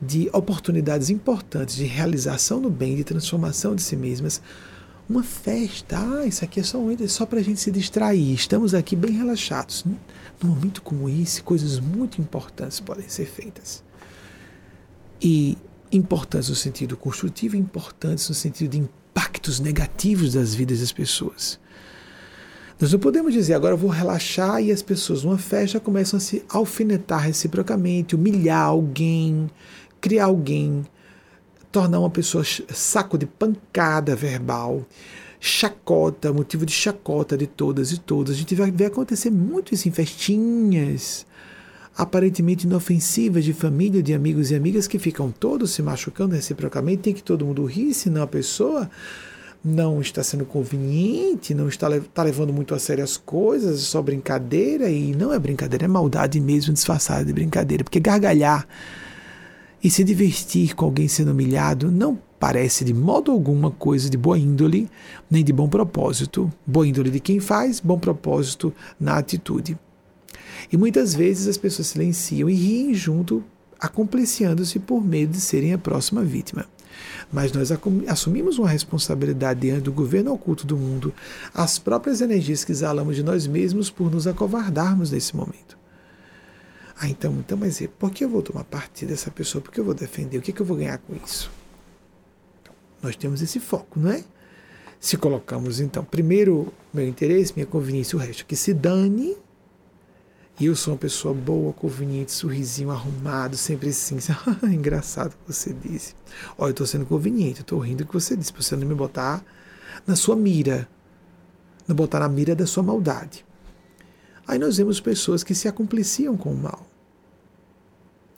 de oportunidades importantes de realização do bem, de transformação de si mesmas. Uma festa, ah, isso aqui é só, um, só para a gente se distrair, estamos aqui bem relaxados. Num momento como esse, coisas muito importantes podem ser feitas. E importantes no sentido construtivo, importantes no sentido de impactos negativos das vidas das pessoas. Nós não podemos dizer agora vou relaxar e as pessoas numa festa começam a se alfinetar reciprocamente, humilhar alguém, criar alguém, tornar uma pessoa saco de pancada verbal, chacota, motivo de chacota de todas e todas. A gente vai acontecer muito isso em festinhas, aparentemente inofensivas de família, de amigos e amigas que ficam todos se machucando reciprocamente. Tem que todo mundo rir, senão a pessoa não está sendo conveniente, não está, está levando muito a sério as coisas, é só brincadeira, e não é brincadeira, é maldade mesmo disfarçada de brincadeira, porque gargalhar e se divertir com alguém sendo humilhado não parece de modo algum coisa de boa índole, nem de bom propósito. Boa índole de quem faz, bom propósito na atitude. E muitas vezes as pessoas silenciam e riem junto, acompliciando-se por medo de serem a próxima vítima. Mas nós assumimos uma responsabilidade diante do governo oculto do mundo, as próprias energias que exalamos de nós mesmos por nos acovardarmos nesse momento. Ah, então, então mas por que eu vou tomar partido dessa pessoa? Por que eu vou defender? O que, que eu vou ganhar com isso? Nós temos esse foco, não é? Se colocamos, então, primeiro meu interesse, minha conveniência, o resto que se dane. E eu sou uma pessoa boa, conveniente, sorrisinho, arrumado, sempre assim. Engraçado que você disse. Olha, eu estou sendo conveniente, eu estou rindo do que você disse, para você não me botar na sua mira, não botar na mira da sua maldade. Aí nós vemos pessoas que se acompliciam com o mal.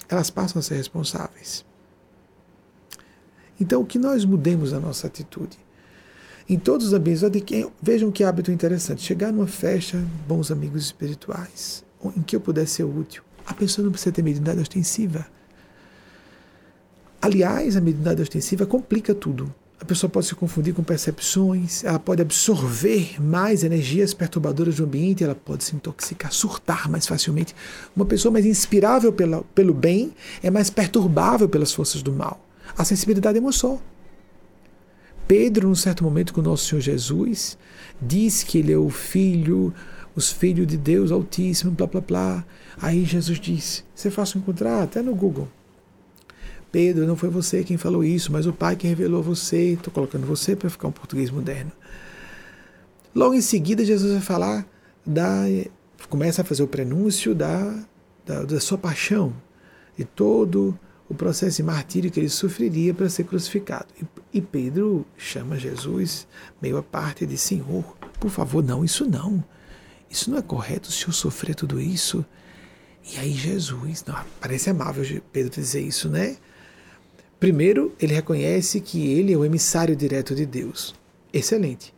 Elas passam a ser responsáveis. Então, que nós mudemos a nossa atitude. Em todos os ambientes, vejam que hábito interessante. Chegar numa festa, bons amigos espirituais, em que eu puder ser útil. A pessoa não precisa ter mediunidade ostensiva. Aliás, a mediunidade ostensiva complica tudo. A pessoa pode se confundir com percepções, ela pode absorver mais energias perturbadoras do ambiente, ela pode se intoxicar, surtar mais facilmente. Uma pessoa mais inspirável pela, pelo bem é mais perturbável pelas forças do mal. A sensibilidade é uma só. Pedro, num certo momento com o nosso Senhor Jesus, diz que ele é o filho, os filhos de Deus Altíssimo, blá blá blá. Aí Jesus disse: Você fácil encontrar até no Google. Pedro, não foi você quem falou isso, mas o Pai que revelou você. Estou colocando você para ficar um português moderno. Logo em seguida, Jesus vai falar da. Começa a fazer o prenúncio da, da, da sua paixão e todo o processo de martírio que ele sofreria para ser crucificado. E, e Pedro chama Jesus meio à parte e diz: Senhor, por favor, não, isso não. Isso não é correto o senhor sofrer tudo isso? E aí Jesus, não, parece amável Pedro dizer isso, né? Primeiro, ele reconhece que ele é o emissário direto de Deus. Excelente.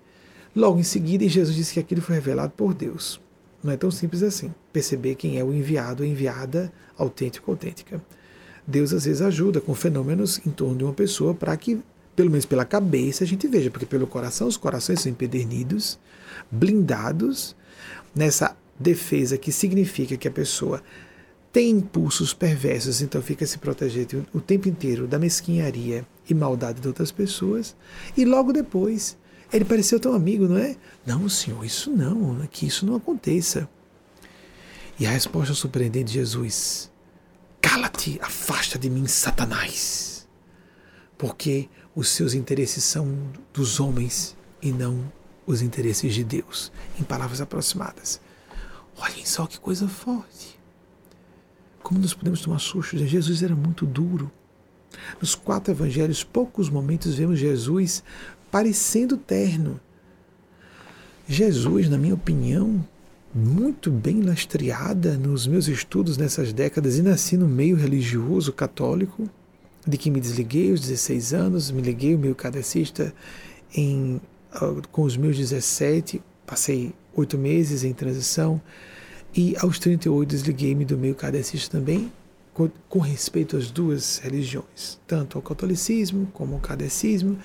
Logo em seguida, Jesus disse que aquilo foi revelado por Deus. Não é tão simples assim. Perceber quem é o enviado, a enviada, autêntico, autêntica. Deus às vezes ajuda com fenômenos em torno de uma pessoa para que, pelo menos pela cabeça, a gente veja, porque pelo coração os corações são empedernidos, blindados nessa defesa que significa que a pessoa tem impulsos perversos, então fica se protegendo o tempo inteiro da mesquinharia e maldade de outras pessoas, e logo depois ele pareceu tão amigo, não é? Não, senhor, isso não, que isso não aconteça. E a resposta surpreendente de Jesus: Cala-te, afasta de mim, Satanás, porque os seus interesses são dos homens e não os interesses de Deus. Em palavras aproximadas. Olhem só que coisa forte. Como nós podemos tomar susto? Jesus era muito duro. Nos quatro evangelhos, poucos momentos vemos Jesus parecendo terno. Jesus, na minha opinião, muito bem lastreada nos meus estudos nessas décadas e nasci no meio religioso católico, de que me desliguei aos 16 anos, me liguei o meio cadecista em, com os meus 17, passei oito meses em transição e aos 38 desliguei-me do meio cadecista também, com, com respeito às duas religiões, tanto ao catolicismo como ao cadecismo,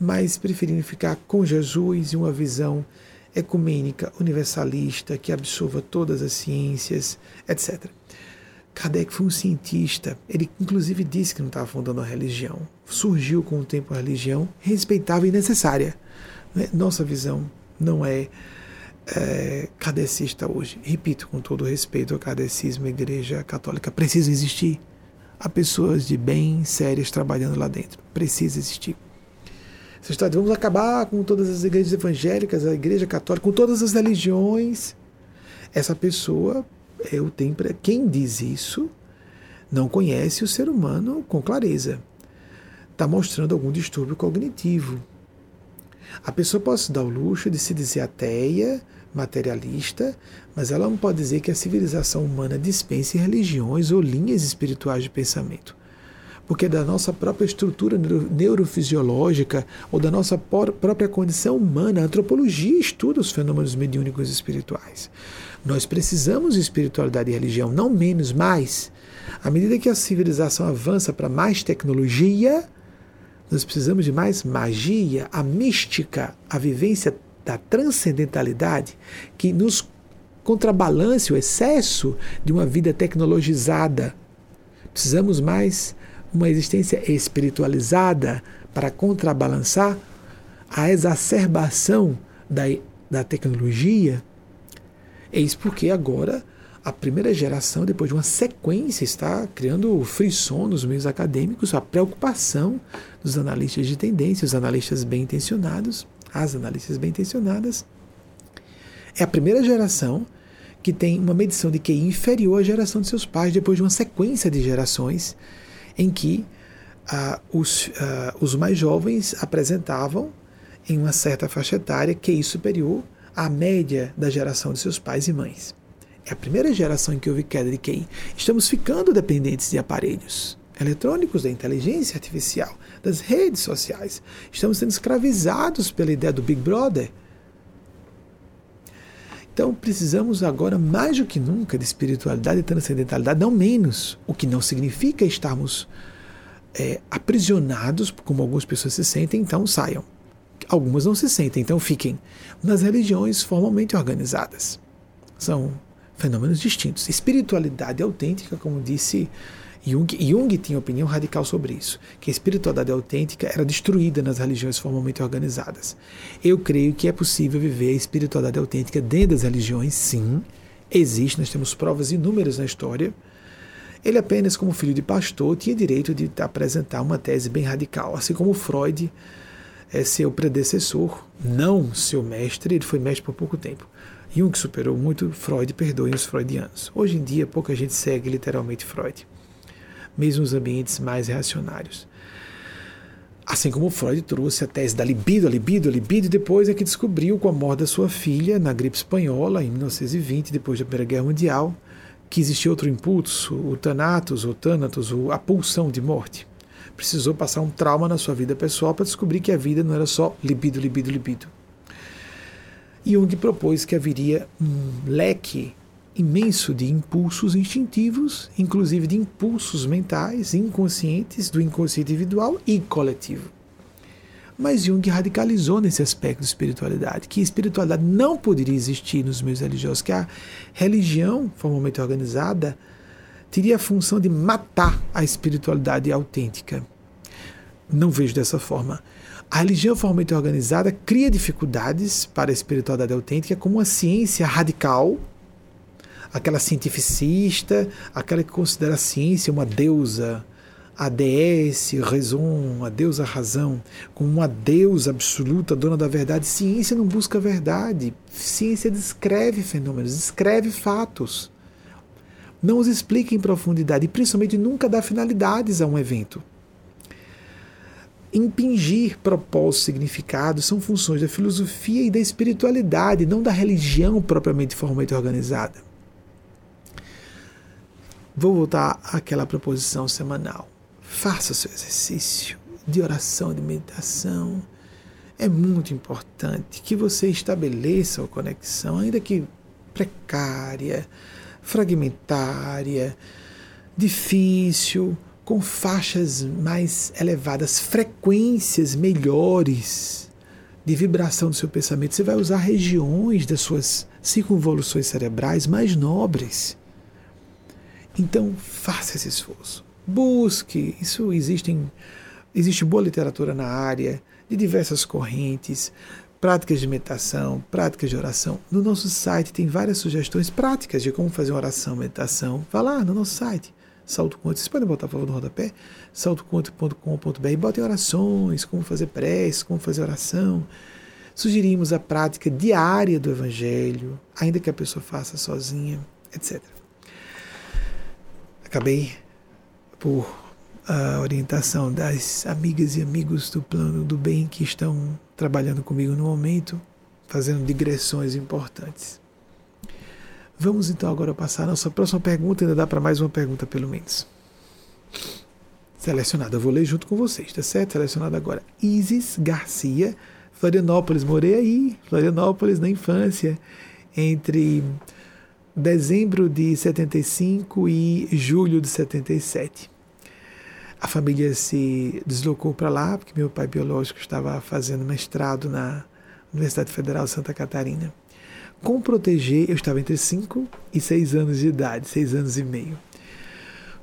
mas preferindo ficar com Jesus e uma visão ecumênica, universalista, que absorva todas as ciências, etc. Kardec foi um cientista, ele inclusive disse que não estava fundando a religião. Surgiu com o tempo a religião respeitável e necessária. Né? Nossa visão não é, é hoje. Repito, com todo respeito ao kardecismo, a igreja católica precisa existir. Há pessoas de bem sérias trabalhando lá dentro. Precisa existir. Você está vamos acabar com todas as igrejas evangélicas, a igreja católica, com todas as religiões. Essa pessoa, eu tenho quem diz isso, não conhece o ser humano com clareza. Está mostrando algum distúrbio cognitivo. A pessoa pode se dar o luxo de se dizer ateia, materialista, mas ela não pode dizer que a civilização humana dispense religiões ou linhas espirituais de pensamento porque da nossa própria estrutura neurofisiológica ou da nossa própria condição humana, a antropologia estuda os fenômenos mediúnicos espirituais. Nós precisamos de espiritualidade e religião, não menos, mais. À medida que a civilização avança para mais tecnologia, nós precisamos de mais magia, a mística, a vivência da transcendentalidade que nos contrabalance o excesso de uma vida tecnologizada. Precisamos mais uma existência espiritualizada para contrabalançar a exacerbação da, da tecnologia, eis porque agora a primeira geração, depois de uma sequência, está criando frisson nos meios acadêmicos, a preocupação dos analistas de tendência, os analistas bem intencionados, as analistas bem intencionadas. É a primeira geração que tem uma medição de QI inferior à geração de seus pais, depois de uma sequência de gerações em que ah, os, ah, os mais jovens apresentavam, em uma certa faixa etária, QI superior à média da geração de seus pais e mães. É a primeira geração em que houve queda de QI. Estamos ficando dependentes de aparelhos eletrônicos, da inteligência artificial, das redes sociais. Estamos sendo escravizados pela ideia do Big Brother. Então precisamos agora, mais do que nunca, de espiritualidade e transcendentalidade, não menos, o que não significa estarmos é, aprisionados, como algumas pessoas se sentem, então saiam. Algumas não se sentem, então fiquem nas religiões formalmente organizadas. São fenômenos distintos. Espiritualidade autêntica, como disse Jung, Jung tinha opinião radical sobre isso, que a espiritualidade autêntica era destruída nas religiões formalmente organizadas. Eu creio que é possível viver a espiritualidade autêntica dentro das religiões, sim, existe, nós temos provas inúmeras na história. Ele apenas, como filho de pastor, tinha direito de apresentar uma tese bem radical, assim como Freud é seu predecessor, não seu mestre, ele foi mestre por pouco tempo. Jung superou muito Freud, perdoem os freudianos. Hoje em dia, pouca gente segue literalmente Freud mesmo os ambientes mais reacionários. Assim como Freud trouxe a tese da libido, a libido, a libido, e depois é que descobriu com a morte da sua filha, na gripe espanhola, em 1920, depois da Primeira Guerra Mundial, que existia outro impulso, o thanatos, o thanatos, a pulsão de morte. Precisou passar um trauma na sua vida pessoal para descobrir que a vida não era só libido, libido, libido. Jung propôs que haveria um leque imenso de impulsos instintivos, inclusive de impulsos mentais, inconscientes, do inconsciente individual e coletivo. Mas Jung radicalizou nesse aspecto de espiritualidade, que espiritualidade não poderia existir nos meios religiosos, que a religião, formalmente organizada, teria a função de matar a espiritualidade autêntica. Não vejo dessa forma. A religião formalmente organizada cria dificuldades para a espiritualidade autêntica como uma ciência radical, aquela cientificista, aquela que considera a ciência uma deusa, a DS, raison, a deusa razão, como uma deusa absoluta, dona da verdade. Ciência não busca verdade. Ciência descreve fenômenos, descreve fatos. Não os explica em profundidade e principalmente nunca dá finalidades a um evento. Impingir propósitos, significados são funções da filosofia e da espiritualidade, não da religião propriamente formalmente organizada. Vou voltar àquela proposição semanal. Faça seu exercício de oração, de meditação. É muito importante que você estabeleça a conexão, ainda que precária, fragmentária, difícil, com faixas mais elevadas, frequências melhores de vibração do seu pensamento. Você vai usar regiões das suas circunvoluções cerebrais mais nobres então, faça esse esforço. Busque. Isso existe, em, existe boa literatura na área, de diversas correntes, práticas de meditação, práticas de oração. No nosso site tem várias sugestões práticas de como fazer uma oração, meditação. Vá lá no nosso site. Salto Quanto, vocês podem botar a favor no rodapé, saltoquanto.com.br, botem orações, como fazer prece, como fazer oração. Sugerimos a prática diária do Evangelho, ainda que a pessoa faça sozinha, etc acabei por a orientação das amigas e amigos do plano do bem que estão trabalhando comigo no momento, fazendo digressões importantes. Vamos então agora passar a nossa próxima pergunta, ainda dá para mais uma pergunta pelo menos. Selecionada, eu vou ler junto com vocês, tá certo? Selecionada agora. Isis Garcia, Florianópolis, morei aí, Florianópolis na infância, entre dezembro de 75 e julho de 77. A família se deslocou para lá, porque meu pai biológico estava fazendo mestrado na Universidade Federal de Santa Catarina. Como proteger, eu estava entre 5 e 6 anos de idade, 6 anos e meio.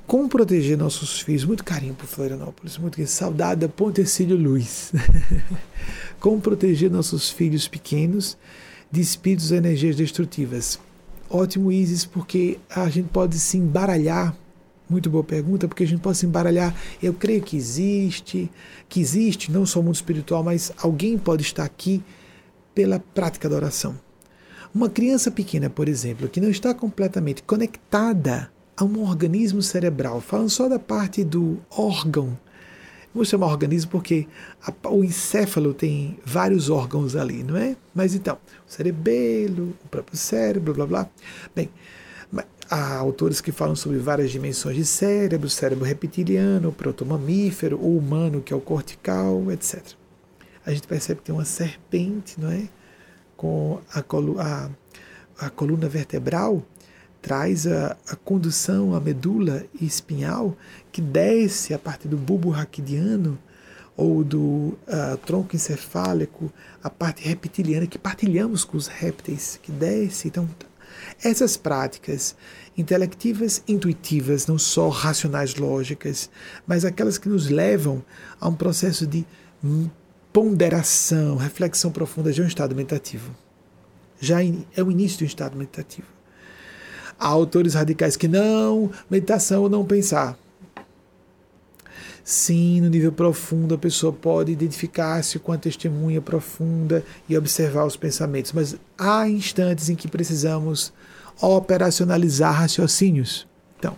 Como proteger nossos filhos? Muito carinho por Florianópolis, muito carinho. Saudade da Pontecílio Luiz. Como proteger nossos filhos pequenos de espíritos e energias destrutivas? Ótimo, Isis, porque a gente pode se embaralhar. Muito boa pergunta, porque a gente pode se embaralhar. Eu creio que existe, que existe não só o mundo espiritual, mas alguém pode estar aqui pela prática da oração. Uma criança pequena, por exemplo, que não está completamente conectada a um organismo cerebral, falando só da parte do órgão Vou chamar organismo porque a, o encéfalo tem vários órgãos ali, não é? Mas então, o cerebelo, o próprio cérebro, blá blá. Bem, há autores que falam sobre várias dimensões de cérebro, cérebro reptiliano, protomamífero, o humano, que é o cortical, etc. A gente percebe que tem uma serpente, não é? Com a, colu a, a coluna vertebral traz a, a condução, a medula espinhal, que desce a partir do bulbo raquidiano ou do uh, tronco encefálico, a parte reptiliana que partilhamos com os répteis, que desce. Então, essas práticas intelectivas, intuitivas, não só racionais lógicas, mas aquelas que nos levam a um processo de ponderação, reflexão profunda de um estado meditativo. Já é o início de um estado meditativo. Há autores radicais que não, meditação ou não pensar. Sim, no nível profundo a pessoa pode identificar-se com a testemunha profunda e observar os pensamentos, mas há instantes em que precisamos operacionalizar raciocínios. Então,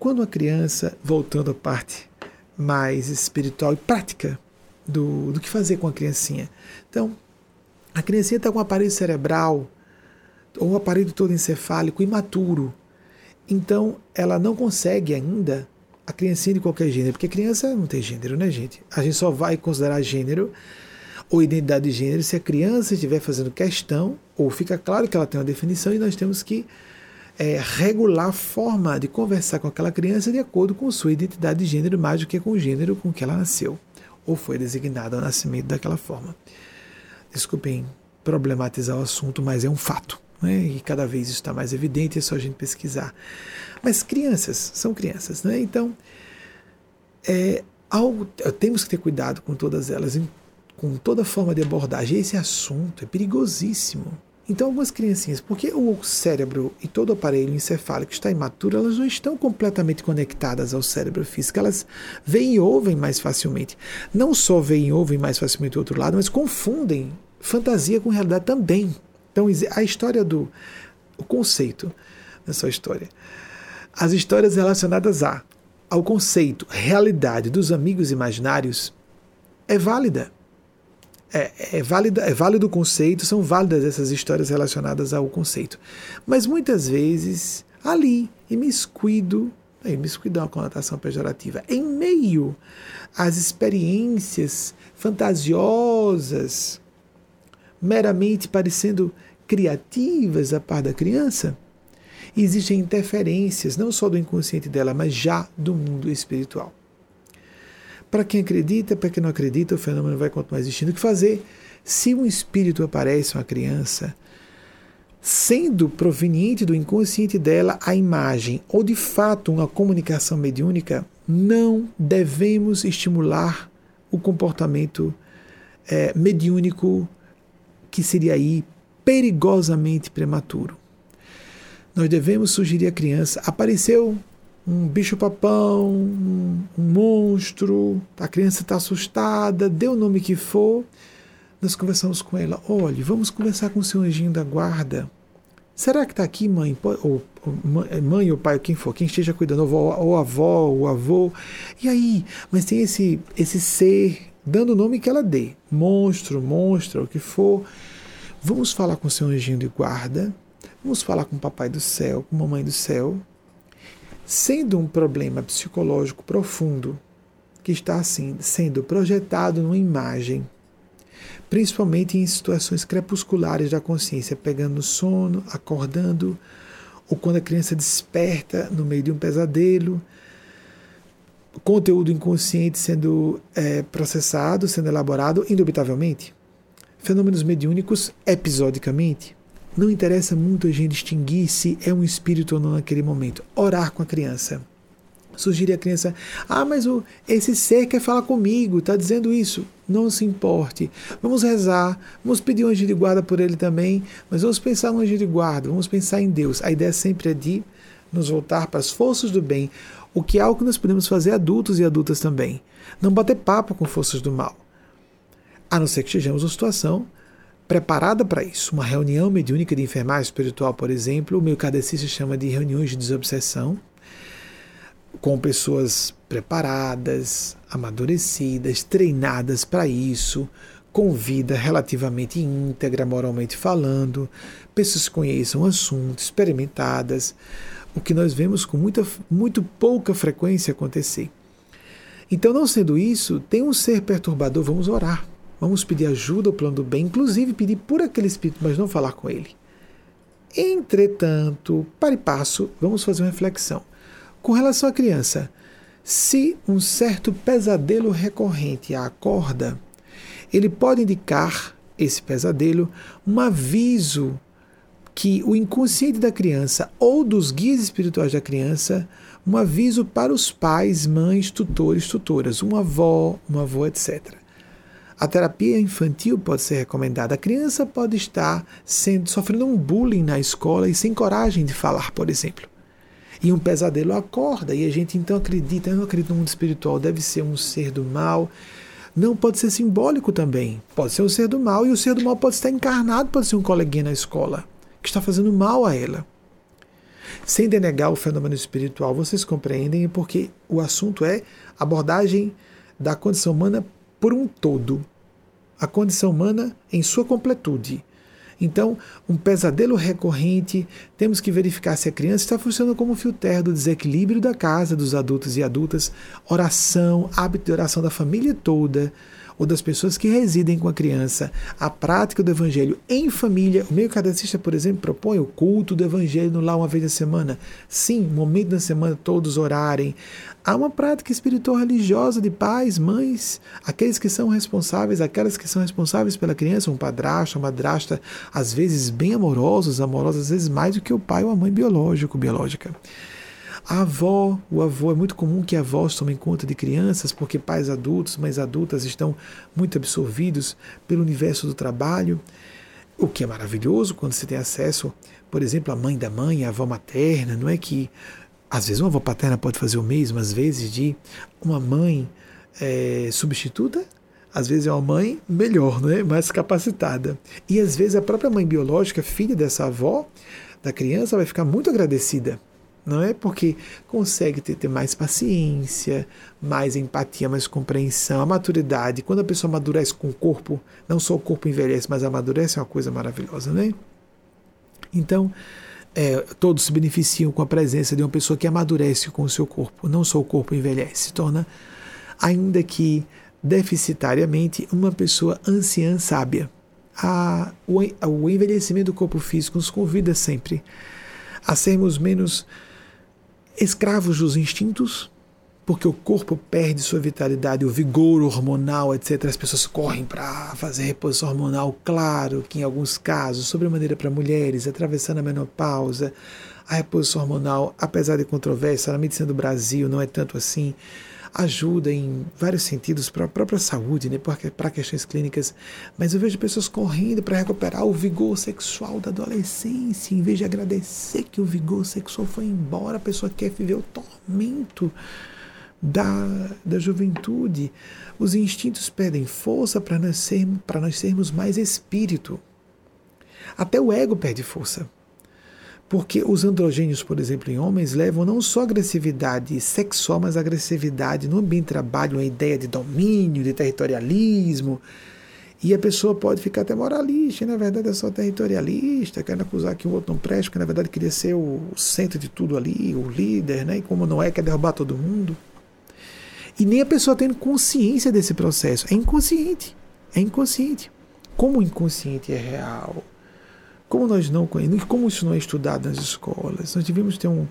quando a criança, voltando à parte mais espiritual e prática do, do que fazer com a criancinha. Então, a criancinha está com um aparelho cerebral ou um aparelho todo encefálico imaturo. Então, ela não consegue ainda a criancinha de qualquer gênero, porque criança não tem gênero, né, gente? A gente só vai considerar gênero ou identidade de gênero se a criança estiver fazendo questão, ou fica claro que ela tem uma definição e nós temos que é, regular a forma de conversar com aquela criança de acordo com sua identidade de gênero, mais do que com o gênero com que ela nasceu, ou foi designada ao nascimento daquela forma. Desculpem problematizar o assunto, mas é um fato. Né? E cada vez isso está mais evidente, é só a gente pesquisar. Mas crianças são crianças, né? então é, algo, temos que ter cuidado com todas elas, com toda forma de abordagem. Esse assunto é perigosíssimo. Então, algumas criancinhas, porque o cérebro e todo o aparelho encefálico está imaturo, elas não estão completamente conectadas ao cérebro físico, elas veem e ouvem mais facilmente. Não só veem e ouvem mais facilmente do outro lado, mas confundem fantasia com realidade também. Então, a história do o conceito nessa história. As histórias relacionadas a ao conceito realidade dos amigos imaginários é válida é, é, válida, é válido o conceito, são válidas essas histórias relacionadas ao conceito. Mas muitas vezes, ali, imiscuido, é, imiscuido é uma conotação pejorativa, em meio às experiências fantasiosas, meramente parecendo criativas a par da criança, existem interferências não só do inconsciente dela, mas já do mundo espiritual. Para quem acredita, para quem não acredita, o fenômeno vai continuar existindo. O que fazer? Se um espírito aparece, uma criança, sendo proveniente do inconsciente dela a imagem, ou de fato uma comunicação mediúnica, não devemos estimular o comportamento é, mediúnico que seria aí perigosamente prematuro. Nós devemos sugerir à criança: apareceu um bicho-papão, um, um, monstro, a criança está assustada, dê o nome que for. Nós conversamos com ela: olhe, vamos conversar com o seu anjinho da guarda. Será que está aqui, mãe? Ou, ou, mãe ou pai, quem for, quem esteja cuidando, ou, ou avó, ou avô. E aí? Mas tem esse, esse ser dando o nome que ela dê: monstro, monstra, o que for. Vamos falar com o seu anjinho de guarda. Vamos falar com o papai do céu, com a mamãe do céu, sendo um problema psicológico profundo que está assim sendo projetado numa imagem, principalmente em situações crepusculares da consciência, pegando no sono, acordando, ou quando a criança desperta no meio de um pesadelo, conteúdo inconsciente sendo é, processado, sendo elaborado, indubitavelmente. Fenômenos mediúnicos episodicamente. Não interessa muito a gente distinguir se é um espírito ou não naquele momento. Orar com a criança. Sugerir à criança: Ah, mas o, esse ser quer falar comigo, está dizendo isso. Não se importe. Vamos rezar, vamos pedir um anjo de guarda por ele também, mas vamos pensar no anjo de guarda, vamos pensar em Deus. A ideia sempre é de nos voltar para as forças do bem, o que é algo que nós podemos fazer adultos e adultas também. Não bater papo com forças do mal. A não ser que estejamos numa situação preparada para isso. Uma reunião mediúnica de enfermagem espiritual, por exemplo, o meu cadecista chama de reuniões de desobsessão, com pessoas preparadas, amadurecidas, treinadas para isso, com vida relativamente íntegra, moralmente falando, pessoas que conheçam o assunto, experimentadas, o que nós vemos com muita, muito pouca frequência acontecer. Então, não sendo isso, tem um ser perturbador, vamos orar Vamos pedir ajuda ao plano do bem, inclusive pedir por aquele espírito, mas não falar com ele. Entretanto, para e passo, vamos fazer uma reflexão. Com relação à criança, se um certo pesadelo recorrente a acorda, ele pode indicar esse pesadelo um aviso que o inconsciente da criança ou dos guias espirituais da criança, um aviso para os pais, mães, tutores, tutoras, uma avó, uma avó, etc. A terapia infantil pode ser recomendada. A criança pode estar sendo, sofrendo um bullying na escola e sem coragem de falar, por exemplo. E um pesadelo acorda, e a gente então acredita, eu não acredito no mundo espiritual, deve ser um ser do mal. Não pode ser simbólico também. Pode ser um ser do mal, e o ser do mal pode estar encarnado, pode ser um coleguinha na escola, que está fazendo mal a ela. Sem denegar o fenômeno espiritual, vocês compreendem porque o assunto é abordagem da condição humana por um todo, a condição humana em sua completude. Então, um pesadelo recorrente, temos que verificar se a criança está funcionando como fio terra do desequilíbrio da casa, dos adultos e adultas, oração, hábito de oração da família toda, ou das pessoas que residem com a criança, a prática do evangelho em família. O meio cadecista, por exemplo, propõe o culto do evangelho lar uma vez na semana. Sim, momento da semana todos orarem. Há uma prática espiritual religiosa de pais, mães, aqueles que são responsáveis, aquelas que são responsáveis pela criança, um padrasto, uma madrasta, às vezes bem amorosos, amorosos, às vezes mais do que o pai ou a mãe biológico, biológica. A avó, o avô, é muito comum que avós tomem conta de crianças, porque pais adultos, mães adultas estão muito absorvidos pelo universo do trabalho, o que é maravilhoso quando você tem acesso, por exemplo, à mãe da mãe, à avó materna, não é que às vezes uma avó paterna pode fazer o mesmo, às vezes de uma mãe é, substituta, às vezes é uma mãe melhor, né? mais capacitada. E às vezes a própria mãe biológica, filha dessa avó, da criança, vai ficar muito agradecida não é porque consegue ter, ter, mais paciência, mais empatia, mais compreensão, a maturidade. Quando a pessoa amadurece com o corpo, não só o corpo envelhece, mas amadurece é uma coisa maravilhosa, né? Então, é, todos se beneficiam com a presença de uma pessoa que amadurece com o seu corpo, não só o corpo envelhece, se torna, ainda que deficitariamente, uma pessoa anciã sábia. A, o, o envelhecimento do corpo físico nos convida sempre a sermos menos escravos dos instintos, porque o corpo perde sua vitalidade, o vigor hormonal, etc. As pessoas correm para fazer reposição hormonal, claro que em alguns casos, sobremaneira para mulheres, atravessando a menopausa, a reposição hormonal, apesar de controvérsia, na medicina do Brasil não é tanto assim ajuda em vários sentidos para a própria saúde, né, para questões clínicas, mas eu vejo pessoas correndo para recuperar o vigor sexual da adolescência, em vez de agradecer que o vigor sexual foi embora, a pessoa quer viver o tormento da, da juventude. Os instintos perdem força para nós, sermos, nós sermos mais espírito. Até o ego perde força. Porque os androgênios, por exemplo, em homens, levam não só agressividade sexual, mas agressividade no ambiente de trabalho, uma ideia de domínio, de territorialismo. E a pessoa pode ficar até moralista, e na verdade é só territorialista, querendo acusar que o outro não presta, que na verdade queria ser o centro de tudo ali, o líder, né? e como não é, quer derrubar todo mundo. E nem a pessoa tendo consciência desse processo. É inconsciente. É inconsciente. Como o inconsciente é real, como nós não conhecemos, como isso não é estudado nas escolas, nós devíamos ter um,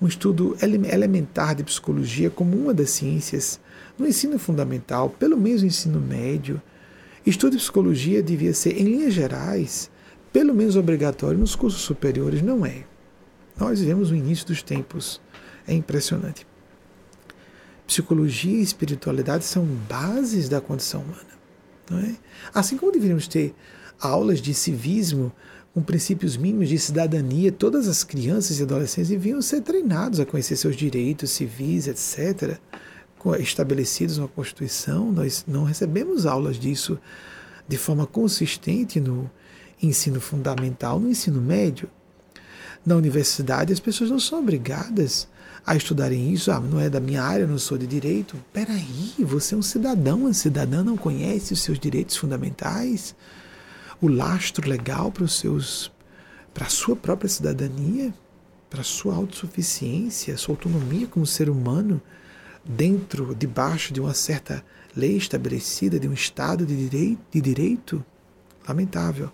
um estudo elementar de psicologia como uma das ciências no ensino fundamental, pelo menos no ensino médio. Estudo de psicologia devia ser, em linhas gerais, pelo menos obrigatório nos cursos superiores, não é. Nós vivemos o início dos tempos. É impressionante. Psicologia e espiritualidade são bases da condição humana. Não é? Assim como deveríamos ter aulas de civismo com princípios mínimos de cidadania, todas as crianças e adolescentes deviam ser treinados a conhecer seus direitos civis, etc., estabelecidos na Constituição. Nós não recebemos aulas disso de forma consistente no ensino fundamental, no ensino médio. Na universidade, as pessoas não são obrigadas a estudarem isso. Ah, não é da minha área, não sou de direito. Peraí, você é um cidadão, uma cidadã não conhece os seus direitos fundamentais? O lastro legal para os seus para a sua própria cidadania, para a sua autossuficiência, sua autonomia como ser humano, dentro, debaixo de uma certa lei estabelecida, de um Estado de direito, de direito? Lamentável.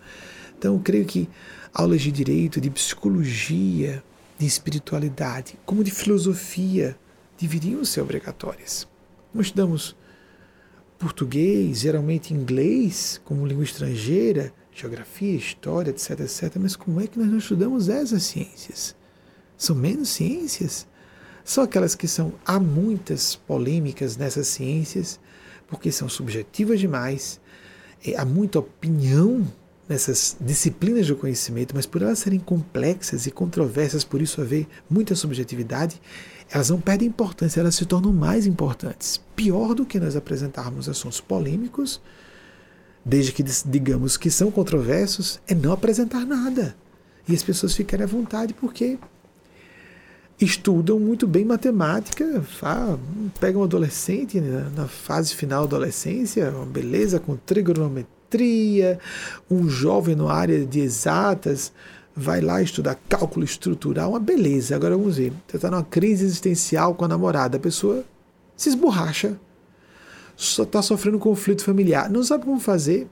Então, creio que aulas de direito, de psicologia, de espiritualidade, como de filosofia, deveriam ser obrigatórias. Nós estudamos português, geralmente inglês como língua estrangeira, geografia, história, etc, etc. Mas como é que nós não estudamos essas ciências? São menos ciências? São aquelas que são. Há muitas polêmicas nessas ciências, porque são subjetivas demais, há muita opinião nessas disciplinas do conhecimento, mas por elas serem complexas e controversas, por isso haver muita subjetividade, elas não perdem importância, elas se tornam mais importantes. Pior do que nós apresentarmos assuntos polêmicos, desde que digamos que são controversos, é não apresentar nada. E as pessoas ficarem à vontade porque estudam muito bem matemática, pegam um adolescente na fase final da adolescência, uma beleza com trigonometria, um jovem na área de exatas, vai lá estudar cálculo estrutural, uma beleza. Agora vamos ver, você está numa crise existencial com a namorada, a pessoa se esborracha, só está sofrendo um conflito familiar, não sabe como fazer,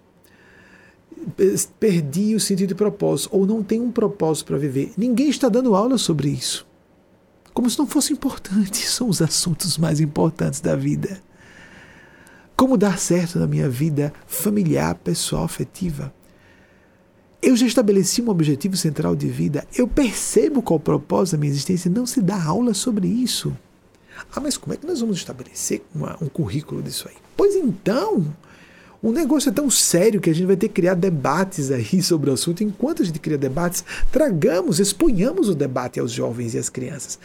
perdi o sentido de propósito, ou não tem um propósito para viver. Ninguém está dando aula sobre isso. Como se não fosse importante, são os assuntos mais importantes da vida. Como dar certo na minha vida familiar, pessoal, afetiva. Eu já estabeleci um objetivo central de vida, eu percebo qual o propósito da minha existência, não se dá aula sobre isso. Ah, mas como é que nós vamos estabelecer uma, um currículo disso aí? Pois então, o negócio é tão sério que a gente vai ter que criar debates aí sobre o assunto. Enquanto a gente cria debates, tragamos, exponhamos o debate aos jovens e às crianças.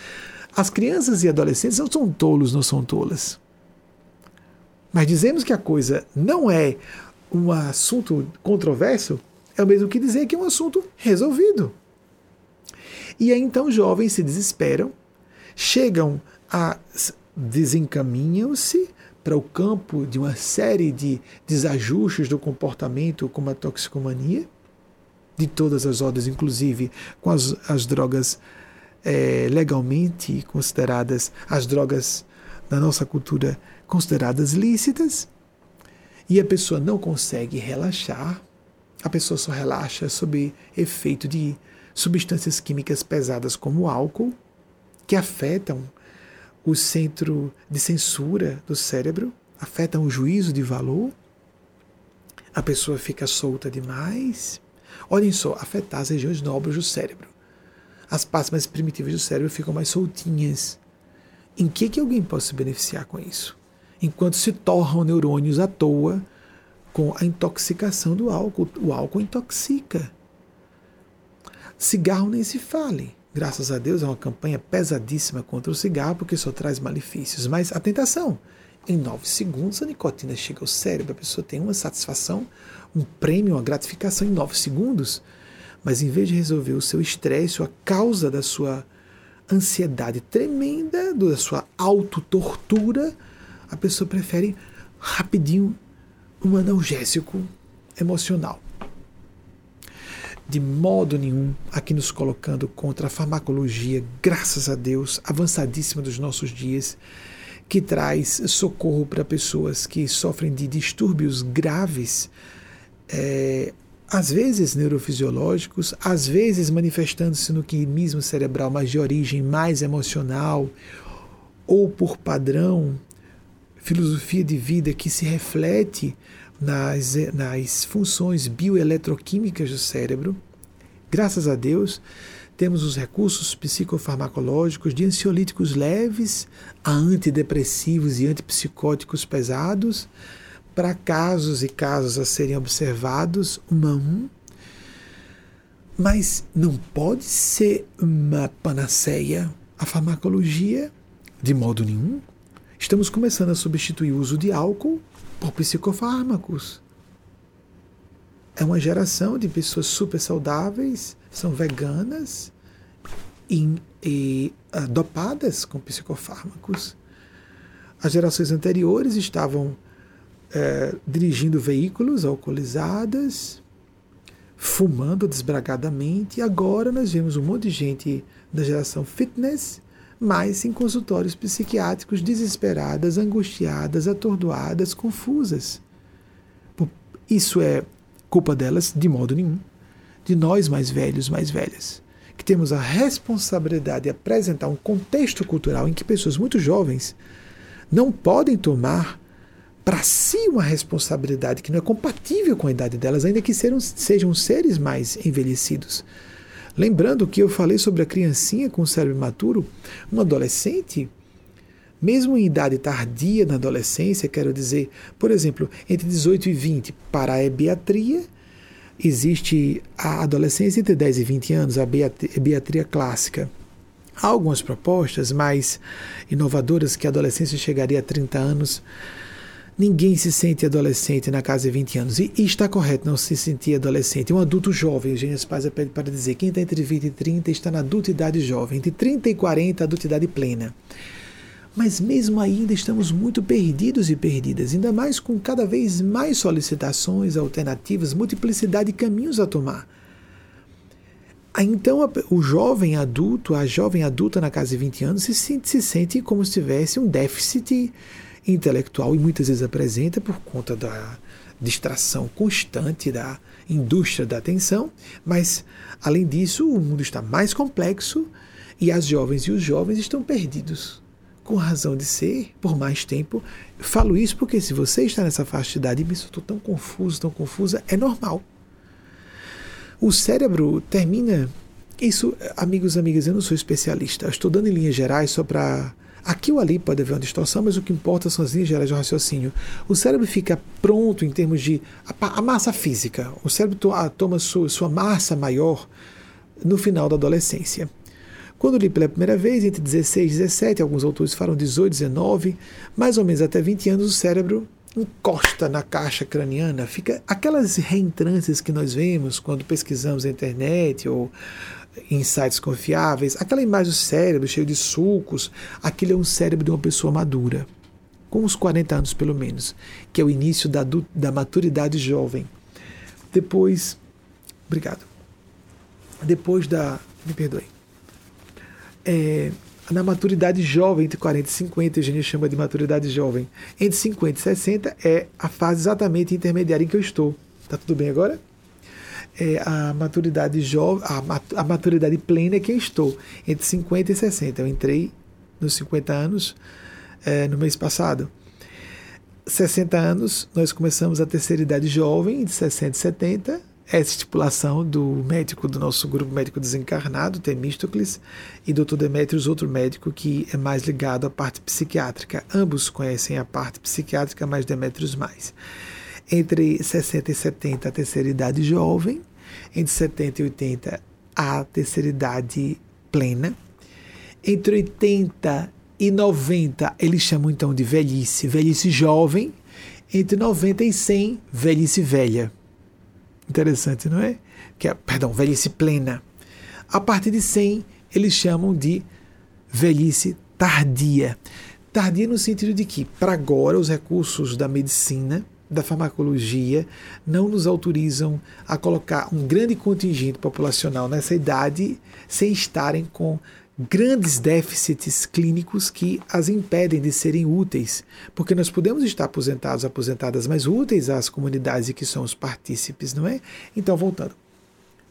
As crianças e adolescentes não são tolos, não são tolas. Mas dizemos que a coisa não é um assunto controverso, é o mesmo que dizer que é um assunto resolvido. E aí então jovens se desesperam, chegam a desencaminham-se para o campo de uma série de desajustes do comportamento, como a toxicomania, de todas as ordens, inclusive com as, as drogas é, legalmente consideradas, as drogas na nossa cultura consideradas lícitas, e a pessoa não consegue relaxar, a pessoa só relaxa sob efeito de substâncias químicas pesadas como o álcool, que afetam o centro de censura do cérebro, afetam o juízo de valor, a pessoa fica solta demais. Olhem só, afetar as regiões nobres do cérebro. As partes mais primitivas do cérebro ficam mais soltinhas. Em que, que alguém pode se beneficiar com isso? Enquanto se torram neurônios à toa com a intoxicação do álcool. O álcool intoxica. Cigarro nem se fale. Graças a Deus é uma campanha pesadíssima contra o cigarro, porque só traz malefícios. Mas a tentação. Em nove segundos a nicotina chega ao cérebro, a pessoa tem uma satisfação, um prêmio, uma gratificação em nove segundos. Mas em vez de resolver o seu estresse, a causa da sua ansiedade tremenda, da sua autotortura, a pessoa prefere rapidinho um analgésico emocional. De modo nenhum aqui nos colocando contra a farmacologia, graças a Deus, avançadíssima dos nossos dias, que traz socorro para pessoas que sofrem de distúrbios graves, é, às vezes neurofisiológicos, às vezes manifestando-se no quimismo cerebral, mas de origem mais emocional, ou por padrão, filosofia de vida que se reflete nas, nas funções bioeletroquímicas do cérebro. Graças a Deus, temos os recursos psicofarmacológicos de ansiolíticos leves a antidepressivos e antipsicóticos pesados, para casos e casos a serem observados, uma a um. Mas não pode ser uma panaceia a farmacologia de modo nenhum. Estamos começando a substituir o uso de álcool por psicofármacos. É uma geração de pessoas super saudáveis, são veganas e, e uh, dopadas com psicofármacos. As gerações anteriores estavam uh, dirigindo veículos alcoolizadas, fumando desbragadamente, e agora nós vemos um monte de gente da geração fitness mas em consultórios psiquiátricos desesperadas, angustiadas, atordoadas, confusas. Isso é culpa delas de modo nenhum, de nós mais velhos, mais velhas, que temos a responsabilidade de apresentar um contexto cultural em que pessoas muito jovens não podem tomar para si uma responsabilidade que não é compatível com a idade delas, ainda que sejam, sejam seres mais envelhecidos. Lembrando que eu falei sobre a criancinha com o cérebro imaturo, um adolescente, mesmo em idade tardia na adolescência, quero dizer, por exemplo, entre 18 e 20 para a ebiatria, existe a adolescência entre 10 e 20 anos, a ebiatria clássica. Há algumas propostas mais inovadoras que a adolescência chegaria a 30 anos. Ninguém se sente adolescente na casa de 20 anos. E, e está correto não se sentir adolescente. Um adulto jovem, Eugênia Spazia pede para dizer, quem está entre 20 e 30 está na adulta idade jovem. Entre 30 e 40, adulta idade plena. Mas mesmo ainda estamos muito perdidos e perdidas, ainda mais com cada vez mais solicitações, alternativas, multiplicidade de caminhos a tomar. Então, o jovem adulto, a jovem adulta na casa de 20 anos, se sente, se sente como se tivesse um déficit intelectual e muitas vezes apresenta por conta da distração constante da indústria da atenção, mas além disso, o mundo está mais complexo e as jovens e os jovens estão perdidos. Com razão de ser, por mais tempo. Falo isso porque se você está nessa faixa de idade e me estou tão confuso, tão confusa, é normal. O cérebro termina. Isso, amigos amigas, eu não sou especialista. Eu estou dando em linhas gerais só para Aqui ou ali pode haver uma distorção, mas o que importa são as linhas gerais do raciocínio. O cérebro fica pronto em termos de a, massa física. O cérebro to, a, toma sua, sua massa maior no final da adolescência. Quando li pela primeira vez, entre 16 e 17, alguns autores falam 18, 19, mais ou menos até 20 anos, o cérebro encosta na caixa craniana, fica aquelas reentrâncias que nós vemos quando pesquisamos na internet ou sites confiáveis, aquela imagem do cérebro cheio de sulcos, aquilo é um cérebro de uma pessoa madura, com uns 40 anos pelo menos, que é o início da, da maturidade jovem. Depois, obrigado. Depois da, me perdoe, é, na maturidade jovem, entre 40 e 50, a gente chama de maturidade jovem, entre 50 e 60 é a fase exatamente intermediária em que eu estou. Tá tudo bem agora? É, a maturidade jovem, a, maturidade plena é que eu estou, entre 50 e 60. Eu entrei nos 50 anos é, no mês passado. 60 anos, nós começamos a terceira idade jovem, de 60 e 70, essa estipulação do médico do nosso grupo médico desencarnado, Temístocles, e Dr. Demetrios, outro médico que é mais ligado à parte psiquiátrica. Ambos conhecem a parte psiquiátrica, mas Demetrios mais. Entre 60 e 70, a terceira idade jovem, entre 70 e 80, a terceira idade plena. Entre 80 e 90, eles chamam então de velhice, velhice jovem. Entre 90 e 100, velhice velha. Interessante, não é? Que é, perdão, velhice plena. A partir de 100, eles chamam de velhice tardia. Tardia no sentido de que, para agora, os recursos da medicina da farmacologia não nos autorizam a colocar um grande contingente populacional nessa idade sem estarem com grandes déficits clínicos que as impedem de serem úteis, porque nós podemos estar aposentados, aposentadas, mas úteis às comunidades que são os partícipes, não é? Então, voltando.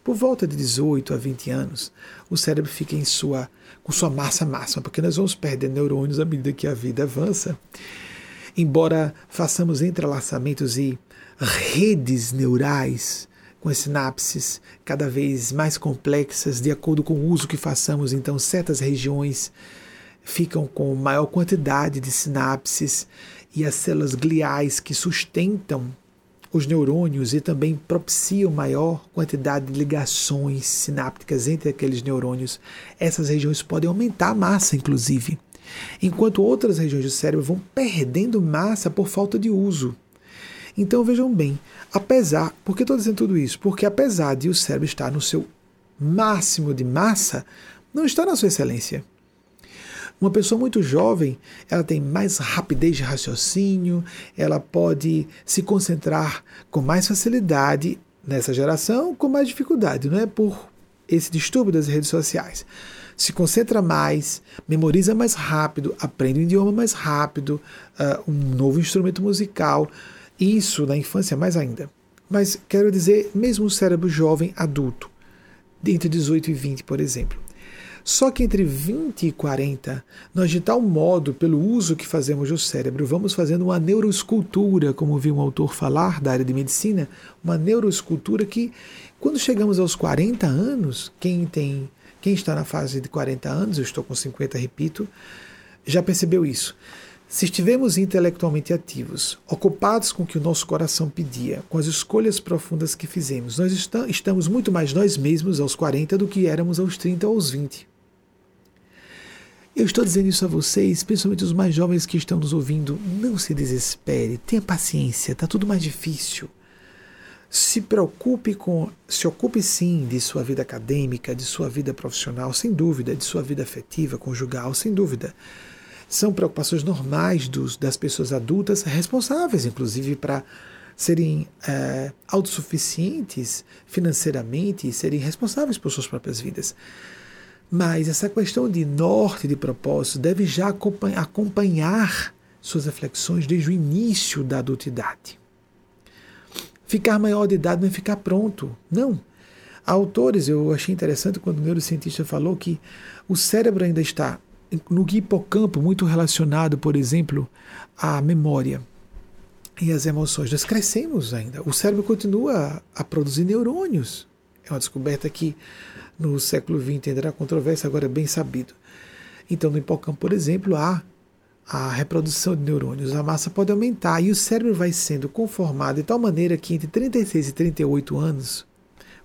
Por volta de 18 a 20 anos, o cérebro fica em sua, com sua massa máxima, porque nós vamos perder neurônios à medida que a vida avança embora façamos entrelaçamentos e redes neurais com as sinapses cada vez mais complexas, de acordo com o uso que façamos, então certas regiões ficam com maior quantidade de sinapses e as células gliais que sustentam os neurônios e também propiciam maior quantidade de ligações sinápticas entre aqueles neurônios. Essas regiões podem aumentar a massa, inclusive enquanto outras regiões do cérebro vão perdendo massa por falta de uso. Então vejam bem, apesar, por que estou dizendo tudo isso? Porque apesar de o cérebro estar no seu máximo de massa, não está na sua excelência. Uma pessoa muito jovem, ela tem mais rapidez de raciocínio, ela pode se concentrar com mais facilidade nessa geração, com mais dificuldade, não é por esse distúrbio das redes sociais se concentra mais, memoriza mais rápido, aprende um idioma mais rápido, uh, um novo instrumento musical. Isso na infância mais ainda. Mas quero dizer, mesmo o cérebro jovem adulto, entre 18 e 20, por exemplo. Só que entre 20 e 40, nós de tal modo, pelo uso que fazemos do cérebro, vamos fazendo uma neuroescultura, como vi um autor falar da área de medicina, uma neuroescultura que, quando chegamos aos 40 anos, quem tem quem está na fase de 40 anos, eu estou com 50, repito, já percebeu isso. Se estivermos intelectualmente ativos, ocupados com o que o nosso coração pedia, com as escolhas profundas que fizemos, nós estamos muito mais nós mesmos aos 40 do que éramos aos 30 ou aos 20. Eu estou dizendo isso a vocês, principalmente os mais jovens que estão nos ouvindo. Não se desespere, tenha paciência, está tudo mais difícil. Se preocupe com, se ocupe sim de sua vida acadêmica, de sua vida profissional, sem dúvida, de sua vida afetiva, conjugal, sem dúvida. São preocupações normais dos, das pessoas adultas, responsáveis, inclusive, para serem é, autossuficientes financeiramente, serem responsáveis por suas próprias vidas. Mas essa questão de norte, de propósito, deve já acompanhar suas reflexões desde o início da adultidade. Ficar maior de idade não é ficar pronto, não. Há autores, eu achei interessante quando o neurocientista falou que o cérebro ainda está no hipocampo muito relacionado, por exemplo, à memória e às emoções. Nós crescemos ainda. O cérebro continua a produzir neurônios. É uma descoberta que no século XX terá controvérsia, agora é bem sabido. Então, no hipocampo, por exemplo, há a reprodução de neurônios, a massa pode aumentar e o cérebro vai sendo conformado de tal maneira que entre 36 e 38 anos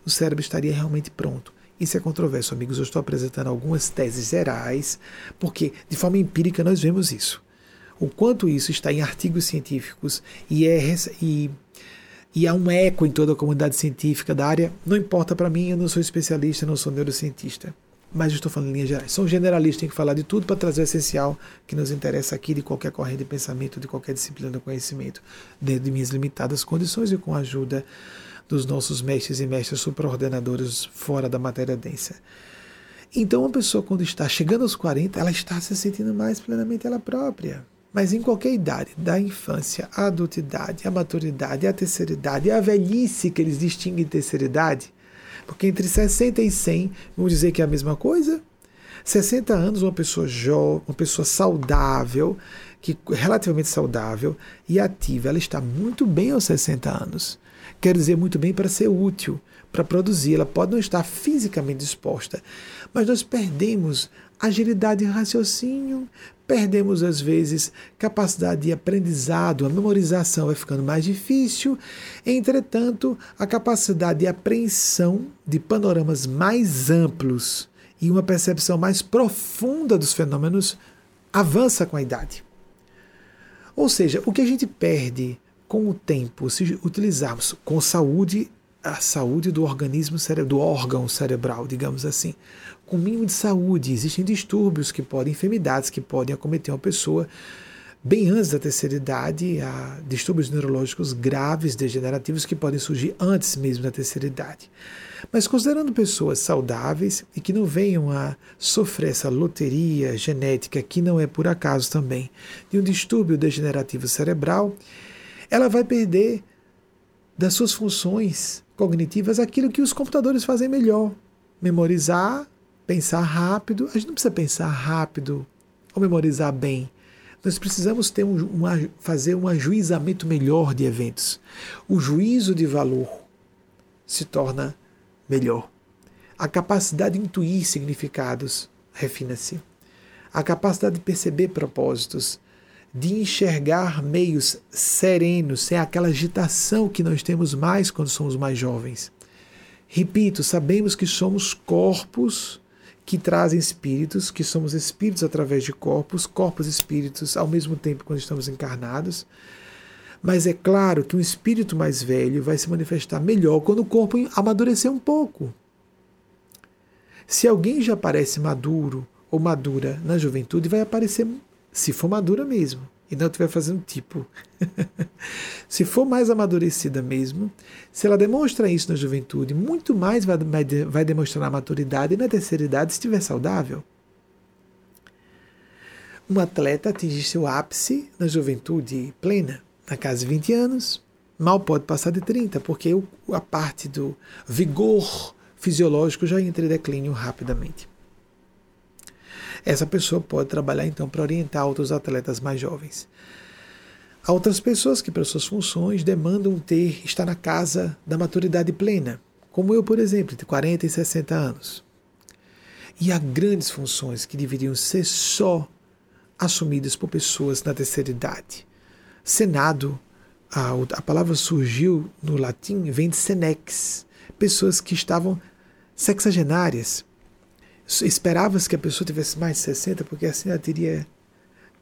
o cérebro estaria realmente pronto. Isso é controverso, amigos. Eu estou apresentando algumas teses gerais, porque de forma empírica nós vemos isso. O quanto isso está em artigos científicos e, é, e e há um eco em toda a comunidade científica da área. Não importa para mim, eu não sou especialista, não sou neurocientista, mas estou falando em linhas gerais. Sou um generalista, tem que falar de tudo para trazer o essencial que nos interessa aqui de qualquer corrente de pensamento, de qualquer disciplina do conhecimento, dentro de minhas limitadas condições e com a ajuda dos nossos mestres e mestras supraordenadores fora da matéria densa. Então, uma pessoa, quando está chegando aos 40, ela está se sentindo mais plenamente ela própria. Mas em qualquer idade, da infância à adultidade, à maturidade, à terceira idade, à velhice que eles distinguem terceira idade, porque entre 60 e 100, vamos dizer que é a mesma coisa? 60 anos, uma pessoa jovem, uma pessoa saudável, que relativamente saudável e ativa, ela está muito bem aos 60 anos. Quer dizer, muito bem para ser útil, para produzir. Ela pode não estar fisicamente disposta, mas nós perdemos agilidade de raciocínio, perdemos às vezes capacidade de aprendizado, a memorização vai ficando mais difícil. Entretanto, a capacidade de apreensão de panoramas mais amplos e uma percepção mais profunda dos fenômenos avança com a idade. Ou seja, o que a gente perde com o tempo, se utilizarmos com saúde, a saúde do organismo do órgão cerebral, digamos assim, com mínimo de saúde. Existem distúrbios que podem, enfermidades que podem acometer uma pessoa bem antes da terceira idade, há distúrbios neurológicos graves, degenerativos, que podem surgir antes mesmo da terceira idade. Mas considerando pessoas saudáveis e que não venham a sofrer essa loteria genética, que não é por acaso também, de um distúrbio degenerativo cerebral, ela vai perder das suas funções cognitivas aquilo que os computadores fazem melhor: memorizar pensar rápido. A gente não precisa pensar rápido ou memorizar bem. Nós precisamos ter um, fazer um ajuizamento melhor de eventos. O juízo de valor se torna melhor. A capacidade de intuir significados refina-se. A capacidade de perceber propósitos, de enxergar meios serenos, sem aquela agitação que nós temos mais quando somos mais jovens. Repito, sabemos que somos corpos que trazem espíritos, que somos espíritos através de corpos, corpos espíritos ao mesmo tempo quando estamos encarnados. Mas é claro que um espírito mais velho vai se manifestar melhor quando o corpo amadurecer um pouco. Se alguém já parece maduro ou madura na juventude, vai aparecer, se for madura mesmo, e não estiver fazendo tipo. se for mais amadurecida mesmo, se ela demonstra isso na juventude, muito mais vai, vai, vai demonstrar na maturidade e na terceira idade se estiver saudável. Um atleta atinge seu ápice na juventude plena, na casa de 20 anos, mal pode passar de 30, porque a parte do vigor fisiológico já entra em declínio rapidamente. Essa pessoa pode trabalhar então para orientar outros atletas mais jovens. Há outras pessoas que, para suas funções, demandam ter, estar na casa da maturidade plena, como eu, por exemplo, de 40 e 60 anos. E há grandes funções que deveriam ser só assumidas por pessoas na terceira idade. Senado, a, a palavra surgiu no latim, vem de senex, pessoas que estavam sexagenárias, esperava-se que a pessoa tivesse mais de 60, porque assim ela teria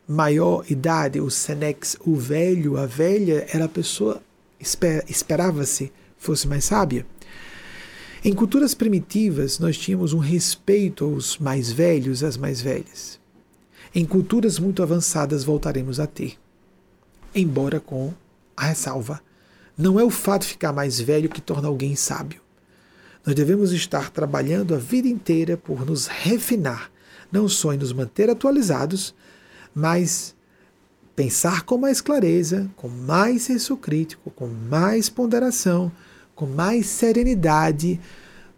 maior idade, o senex, o velho, a velha, era a pessoa, esper, esperava-se, fosse mais sábia. Em culturas primitivas, nós tínhamos um respeito aos mais velhos, às mais velhas. Em culturas muito avançadas, voltaremos a ter. Embora com a ressalva: não é o fato de ficar mais velho que torna alguém sábio. Nós devemos estar trabalhando a vida inteira por nos refinar, não só em nos manter atualizados, mas pensar com mais clareza, com mais senso crítico, com mais ponderação, com mais serenidade,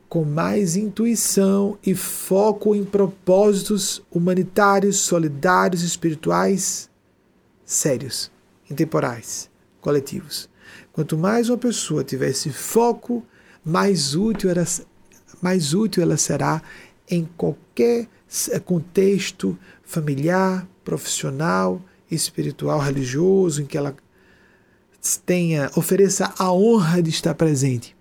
com mais intuição e foco em propósitos humanitários, solidários, espirituais, sérios, intemporais, coletivos. Quanto mais uma pessoa tiver esse foco, mais útil ela, mais útil ela será em qualquer contexto familiar, profissional, espiritual, religioso, em que ela tenha, ofereça a honra de estar presente.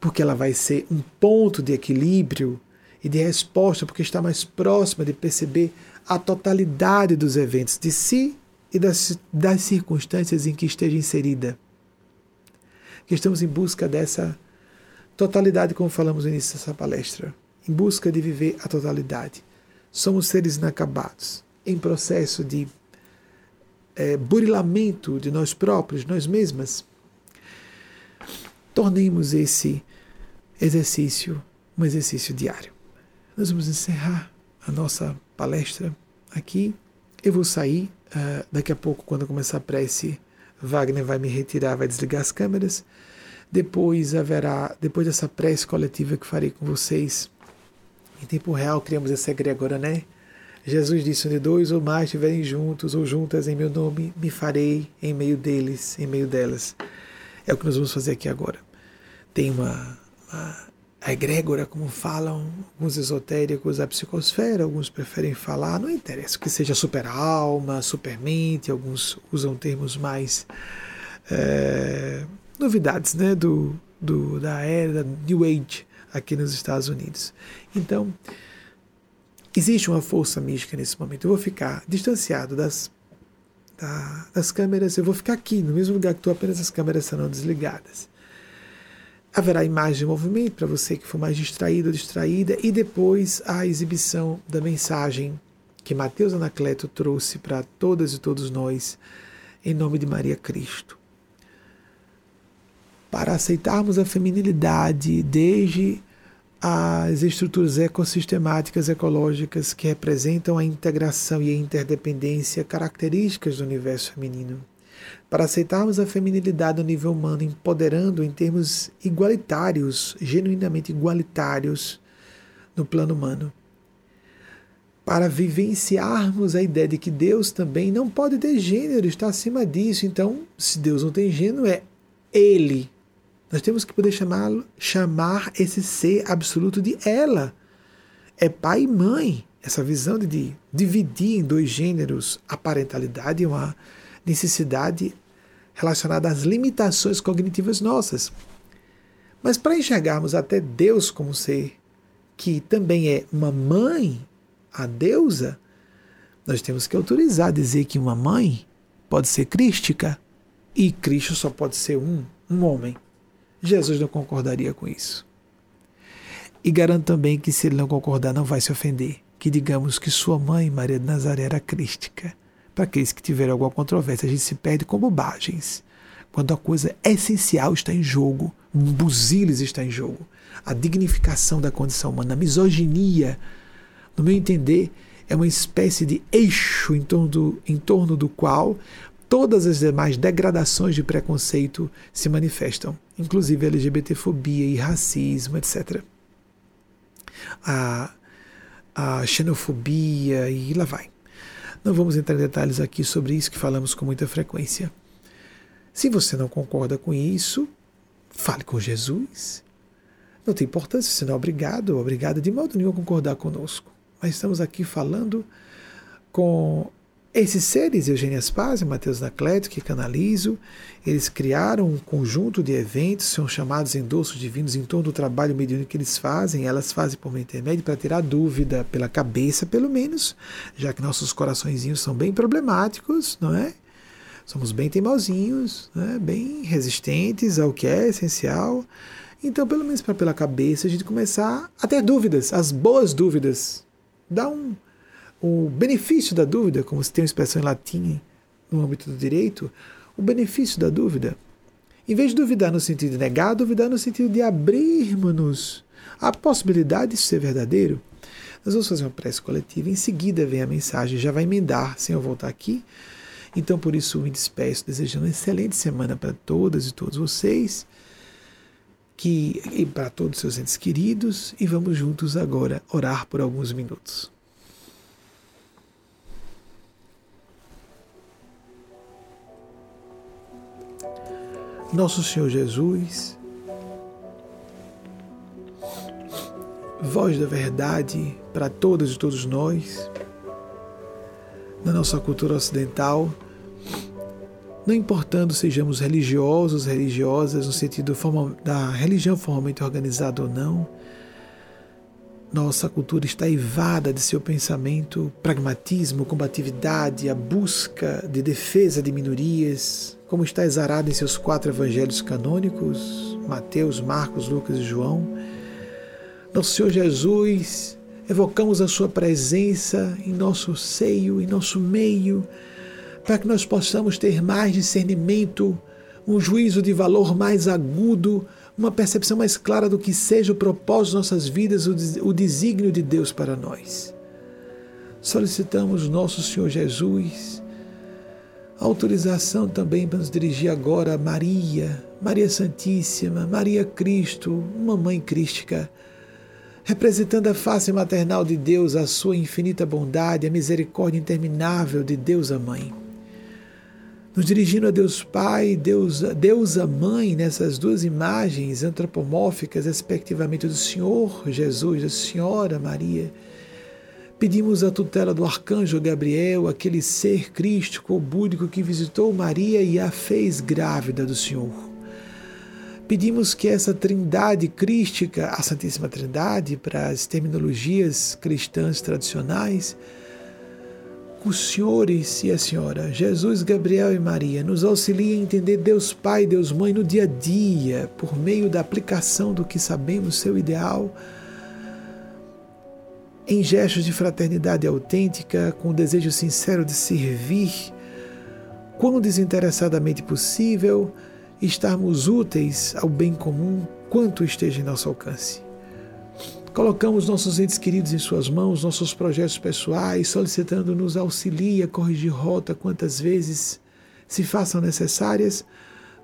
Porque ela vai ser um ponto de equilíbrio e de resposta, porque está mais próxima de perceber a totalidade dos eventos de si e das, das circunstâncias em que esteja inserida. Que estamos em busca dessa totalidade, como falamos no início dessa palestra, em busca de viver a totalidade. Somos seres inacabados, em processo de é, burilamento de nós próprios, nós mesmas. Tornemos esse exercício um exercício diário. Nós vamos encerrar a nossa palestra aqui. Eu vou sair uh, daqui a pouco, quando começar a prece. Wagner vai me retirar, vai desligar as câmeras. Depois haverá, depois dessa prece coletiva que farei com vocês, em tempo real, criamos essa egrégora, né? Jesus disse: onde dois ou mais estiverem juntos ou juntas em meu nome, me farei em meio deles, em meio delas. É o que nós vamos fazer aqui agora. Tem uma, uma a egrégora, como falam alguns esotéricos, a psicosfera, alguns preferem falar, não interessa que seja super-alma, super-mente, alguns usam termos mais é, novidades né, do, do, da era da New Age aqui nos Estados Unidos. Então, existe uma força mística nesse momento. Eu vou ficar distanciado das, da, das câmeras, eu vou ficar aqui, no mesmo lugar que estou, apenas as câmeras serão desligadas. Haverá imagem de movimento para você que for mais distraído ou distraída, e depois a exibição da mensagem que Mateus Anacleto trouxe para todas e todos nós, em nome de Maria Cristo para aceitarmos a feminilidade desde as estruturas ecossistemáticas ecológicas que representam a integração e a interdependência características do universo feminino. Para aceitarmos a feminilidade no nível humano, empoderando em termos igualitários, genuinamente igualitários no plano humano. Para vivenciarmos a ideia de que Deus também não pode ter gênero, está acima disso. Então, se Deus não tem gênero, é Ele nós temos que poder chamá-lo, chamar esse ser absoluto de ela. É pai e mãe. Essa visão de dividir em dois gêneros a parentalidade é uma necessidade relacionada às limitações cognitivas nossas. Mas para enxergarmos até Deus como ser que também é uma mãe, a deusa, nós temos que autorizar dizer que uma mãe pode ser crística e Cristo só pode ser um, um homem. Jesus não concordaria com isso. E garanto também que, se ele não concordar, não vai se ofender. Que digamos que sua mãe, Maria de Nazaré, era crística. Para aqueles que tiverem alguma controvérsia, a gente se perde com bobagens. Quando a coisa essencial está em jogo, um buziles está em jogo. A dignificação da condição humana, a misoginia, no meu entender, é uma espécie de eixo em torno do, em torno do qual todas as demais degradações de preconceito se manifestam, inclusive LGBTfobia e racismo, etc. A, a xenofobia e lá vai. Não vamos entrar em detalhes aqui sobre isso que falamos com muita frequência. Se você não concorda com isso, fale com Jesus. Não tem importância, você não é obrigado obrigada de modo nenhum concordar conosco. Mas estamos aqui falando com Esses seres, Eugênia Spaz e Mateus Nacleto, que canalizo, eles criaram um conjunto de eventos, são chamados endossos divinos em torno do trabalho mediúnico que eles fazem, elas fazem por meio intermédio para tirar dúvida pela cabeça, pelo menos, já que nossos coraçõezinhos são bem problemáticos, não é? Somos bem teimosinhos, né? bem resistentes ao que é essencial. Então, pelo menos para pela cabeça, a gente começar a ter dúvidas, as boas dúvidas. Dá um o benefício da dúvida, como se tem uma expressão em latim no âmbito do direito, o benefício da dúvida. Em vez de duvidar no sentido de negar, duvidar no sentido de abrirmos a possibilidade de ser verdadeiro. Nós vamos fazer uma prece coletiva, em seguida vem a mensagem, já vai emendar sem eu voltar aqui. Então, por isso, me despeço, desejando uma excelente semana para todas e todos vocês que, e para todos os seus entes queridos, e vamos juntos agora orar por alguns minutos. Nosso Senhor Jesus, voz da verdade para todas e todos nós, na nossa cultura ocidental, não importando sejamos religiosos, religiosas, no sentido da religião formalmente organizada ou não, nossa cultura está ivada de seu pensamento, pragmatismo, combatividade, a busca de defesa de minorias, como está exarado em seus quatro evangelhos canônicos, Mateus, Marcos, Lucas e João. Nosso Senhor Jesus, evocamos a Sua presença em nosso seio, em nosso meio, para que nós possamos ter mais discernimento, um juízo de valor mais agudo uma percepção mais clara do que seja o propósito de nossas vidas, o desígnio de Deus para nós. Solicitamos nosso Senhor Jesus autorização também para nos dirigir agora a Maria, Maria Santíssima, Maria Cristo, uma mãe crística, representando a face maternal de Deus, a sua infinita bondade, a misericórdia interminável de Deus a Mãe nos dirigindo a Deus Pai, Deus, Deus a Mãe, nessas duas imagens antropomórficas, respectivamente do Senhor Jesus, da Senhora Maria. Pedimos a tutela do arcanjo Gabriel, aquele ser crístico ou búdico que visitou Maria e a fez grávida do Senhor. Pedimos que essa trindade crística, a Santíssima Trindade, para as terminologias cristãs tradicionais, os senhores e a senhora, Jesus, Gabriel e Maria, nos auxiliem a entender Deus Pai, Deus Mãe no dia a dia, por meio da aplicação do que sabemos seu ideal, em gestos de fraternidade autêntica, com o desejo sincero de servir, quão desinteressadamente possível, estarmos úteis ao bem comum, quanto esteja em nosso alcance. Colocamos nossos entes queridos em Suas mãos, nossos projetos pessoais, solicitando-nos auxilie a corrigir rota quantas vezes se façam necessárias,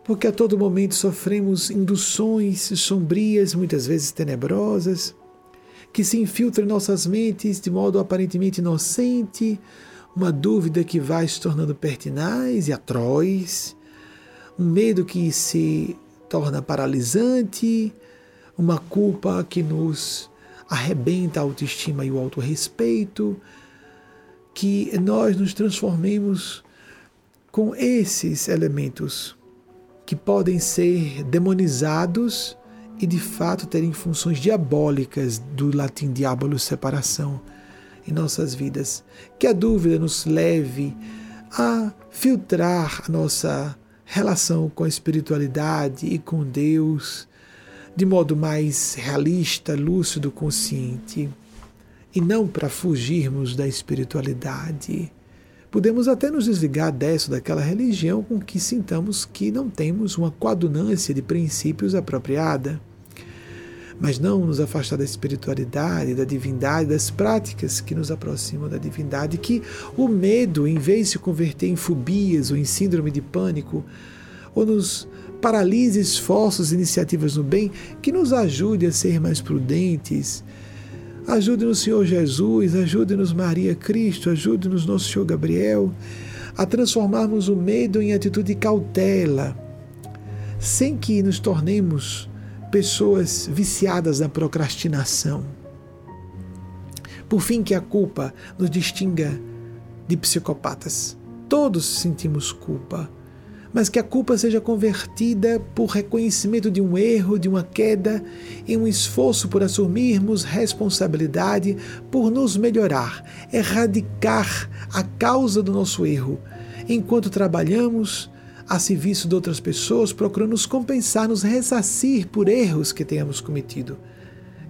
porque a todo momento sofremos induções sombrias, muitas vezes tenebrosas, que se infiltram em nossas mentes de modo aparentemente inocente, uma dúvida que vai se tornando pertinaz e atroz, um medo que se torna paralisante, uma culpa que nos arrebenta a autoestima e o autorrespeito, que nós nos transformemos com esses elementos que podem ser demonizados e de fato terem funções diabólicas do latim diabolo separação em nossas vidas. Que a dúvida nos leve a filtrar a nossa relação com a espiritualidade e com Deus de modo mais realista, lúcido, consciente, e não para fugirmos da espiritualidade. Podemos até nos desligar dessa daquela religião com que sintamos que não temos uma coadunância de princípios apropriada, mas não nos afastar da espiritualidade, da divindade, das práticas que nos aproximam da divindade, que o medo, em vez de se converter em fobias ou em síndrome de pânico, ou nos paralise esforços e iniciativas no bem, que nos ajude a ser mais prudentes. Ajude-nos, Senhor Jesus, ajude-nos, Maria Cristo, ajude-nos, nosso Senhor Gabriel, a transformarmos o medo em atitude de cautela, sem que nos tornemos pessoas viciadas na procrastinação. Por fim, que a culpa nos distinga de psicopatas. Todos sentimos culpa, mas que a culpa seja convertida por reconhecimento de um erro, de uma queda, em um esforço por assumirmos responsabilidade, por nos melhorar, erradicar a causa do nosso erro, enquanto trabalhamos a serviço de outras pessoas, procurando nos compensar, nos ressarcir por erros que tenhamos cometido.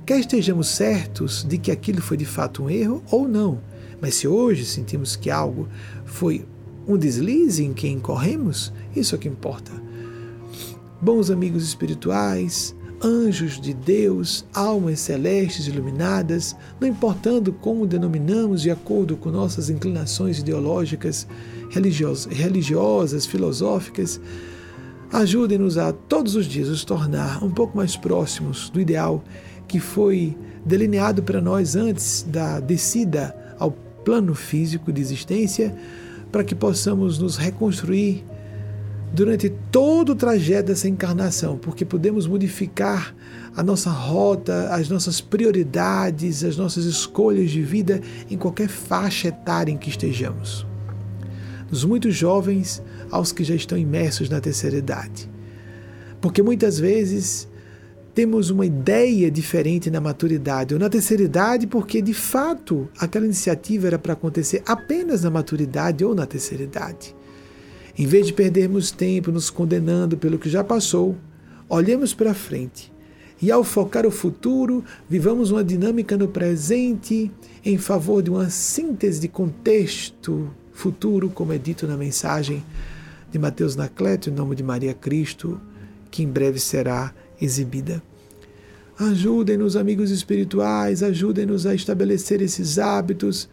Quer estejamos certos de que aquilo foi de fato um erro ou não, mas se hoje sentimos que algo foi um deslize em que incorremos, isso é o que importa. Bons amigos espirituais, anjos de Deus, almas celestes iluminadas, não importando como denominamos de acordo com nossas inclinações ideológicas, religiosas, filosóficas, ajudem-nos a todos os dias nos tornar um pouco mais próximos do ideal que foi delineado para nós antes da descida ao plano físico de existência, para que possamos nos reconstruir durante todo o trajeto dessa encarnação, porque podemos modificar a nossa rota, as nossas prioridades, as nossas escolhas de vida em qualquer faixa etária em que estejamos. Dos muito jovens aos que já estão imersos na terceira idade. Porque muitas vezes temos uma ideia diferente na maturidade ou na terceira idade, porque de fato aquela iniciativa era para acontecer apenas na maturidade ou na terceira idade. Em vez de perdermos tempo nos condenando pelo que já passou, olhemos para frente e, ao focar o futuro, vivamos uma dinâmica no presente em favor de uma síntese de contexto futuro, como é dito na mensagem de Mateus Nacleto, em nome de Maria Cristo, que em breve será exibida. Ajudem-nos, amigos espirituais, ajudem-nos a estabelecer esses hábitos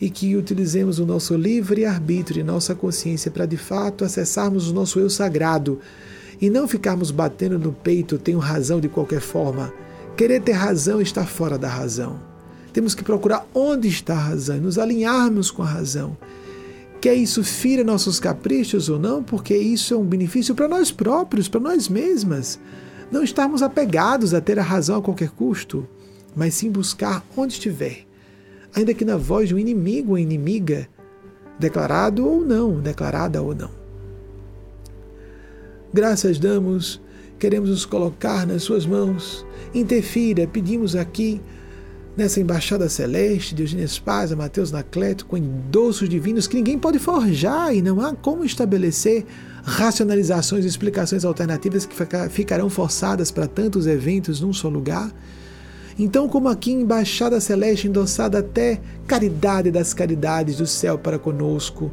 e que utilizemos o nosso livre arbítrio e nossa consciência para de fato acessarmos o nosso eu sagrado e não ficarmos batendo no peito, tenho razão de qualquer forma. Querer ter razão está fora da razão. Temos que procurar onde está a razão e nos alinharmos com a razão. Quer isso fira nossos caprichos ou não, porque isso é um benefício para nós próprios, para nós mesmas. Não estarmos apegados a ter a razão a qualquer custo, mas sim buscar onde estiver ainda que na voz de um inimigo ou inimiga, declarado ou não, declarada ou não. Graças damos, queremos nos colocar nas suas mãos. Interfira, pedimos aqui nessa embaixada celeste de Eugênio Spaz, Mateus Nacleto, com endossos divinos que ninguém pode forjar e não há como estabelecer racionalizações e explicações alternativas que ficarão forçadas para tantos eventos num só lugar. Então, como aqui embaixada celeste endossada até caridade das caridades do céu para conosco,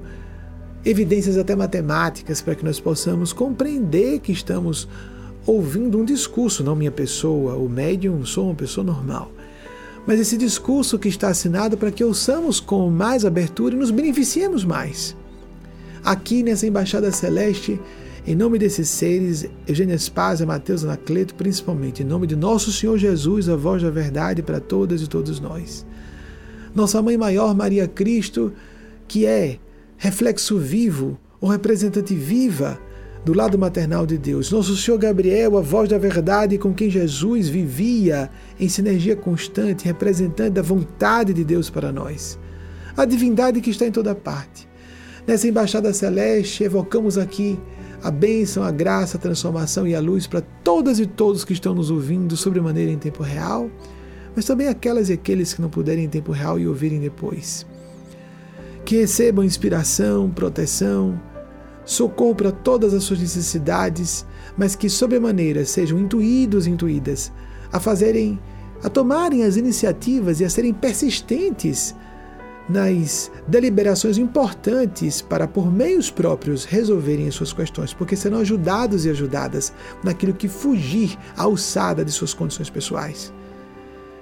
evidências até matemáticas para que nós possamos compreender que estamos ouvindo um discurso, não minha pessoa, o médium, sou uma pessoa normal. Mas esse discurso que está assinado para que ouçamos com mais abertura e nos beneficiemos mais. Aqui nessa embaixada celeste, em nome desses seres, Eugênia Spazia, Mateus Anacleto, principalmente, em nome de nosso Senhor Jesus, a voz da verdade para todas e todos nós. Nossa Mãe Maior, Maria Cristo, que é reflexo vivo ou representante viva do lado maternal de Deus. Nosso Senhor Gabriel, a voz da verdade com quem Jesus vivia em sinergia constante, representante da vontade de Deus para nós. A divindade que está em toda parte. Nessa embaixada celeste, evocamos aqui a bênção, a graça, a transformação e a luz para todas e todos que estão nos ouvindo sobremaneira em tempo real, mas também aquelas e aqueles que não puderem em tempo real e ouvirem depois. Que recebam inspiração, proteção, socorro para todas as suas necessidades, mas que sobremaneira sejam intuídos e intuídas a fazerem, a tomarem as iniciativas e a serem persistentes nas deliberações importantes para, por meios próprios, resolverem as suas questões, porque serão ajudados e ajudadas naquilo que fugir à alçada de suas condições pessoais.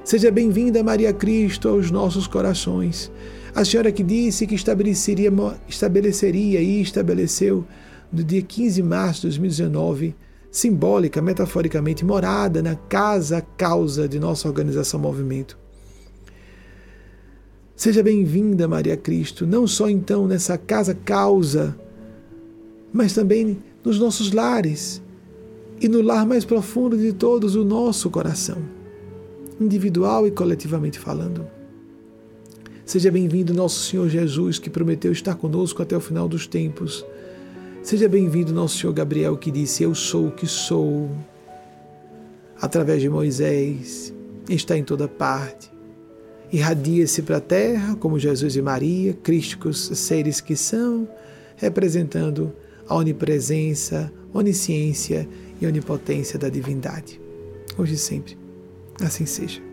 Seja bem-vinda, Maria Cristo, aos nossos corações. A senhora que disse que estabeleceria, estabeleceria e estabeleceu no dia 15 de março de 2019, simbólica, metaforicamente, morada na casa causa de nossa organização Movimento Seja bem-vinda, Maria Cristo, não só então nessa casa causa, mas também nos nossos lares e no lar mais profundo de todos, o nosso coração, individual e coletivamente falando. Seja bem-vindo, nosso Senhor Jesus, que prometeu estar conosco até o final dos tempos. Seja bem-vindo, nosso Senhor Gabriel, que disse: Eu sou o que sou. Através de Moisés, está em toda parte. Irradia-se para a terra, como Jesus e Maria, crísticos seres que são, representando a onipresença, onisciência e onipotência da divindade. Hoje e sempre. Assim seja.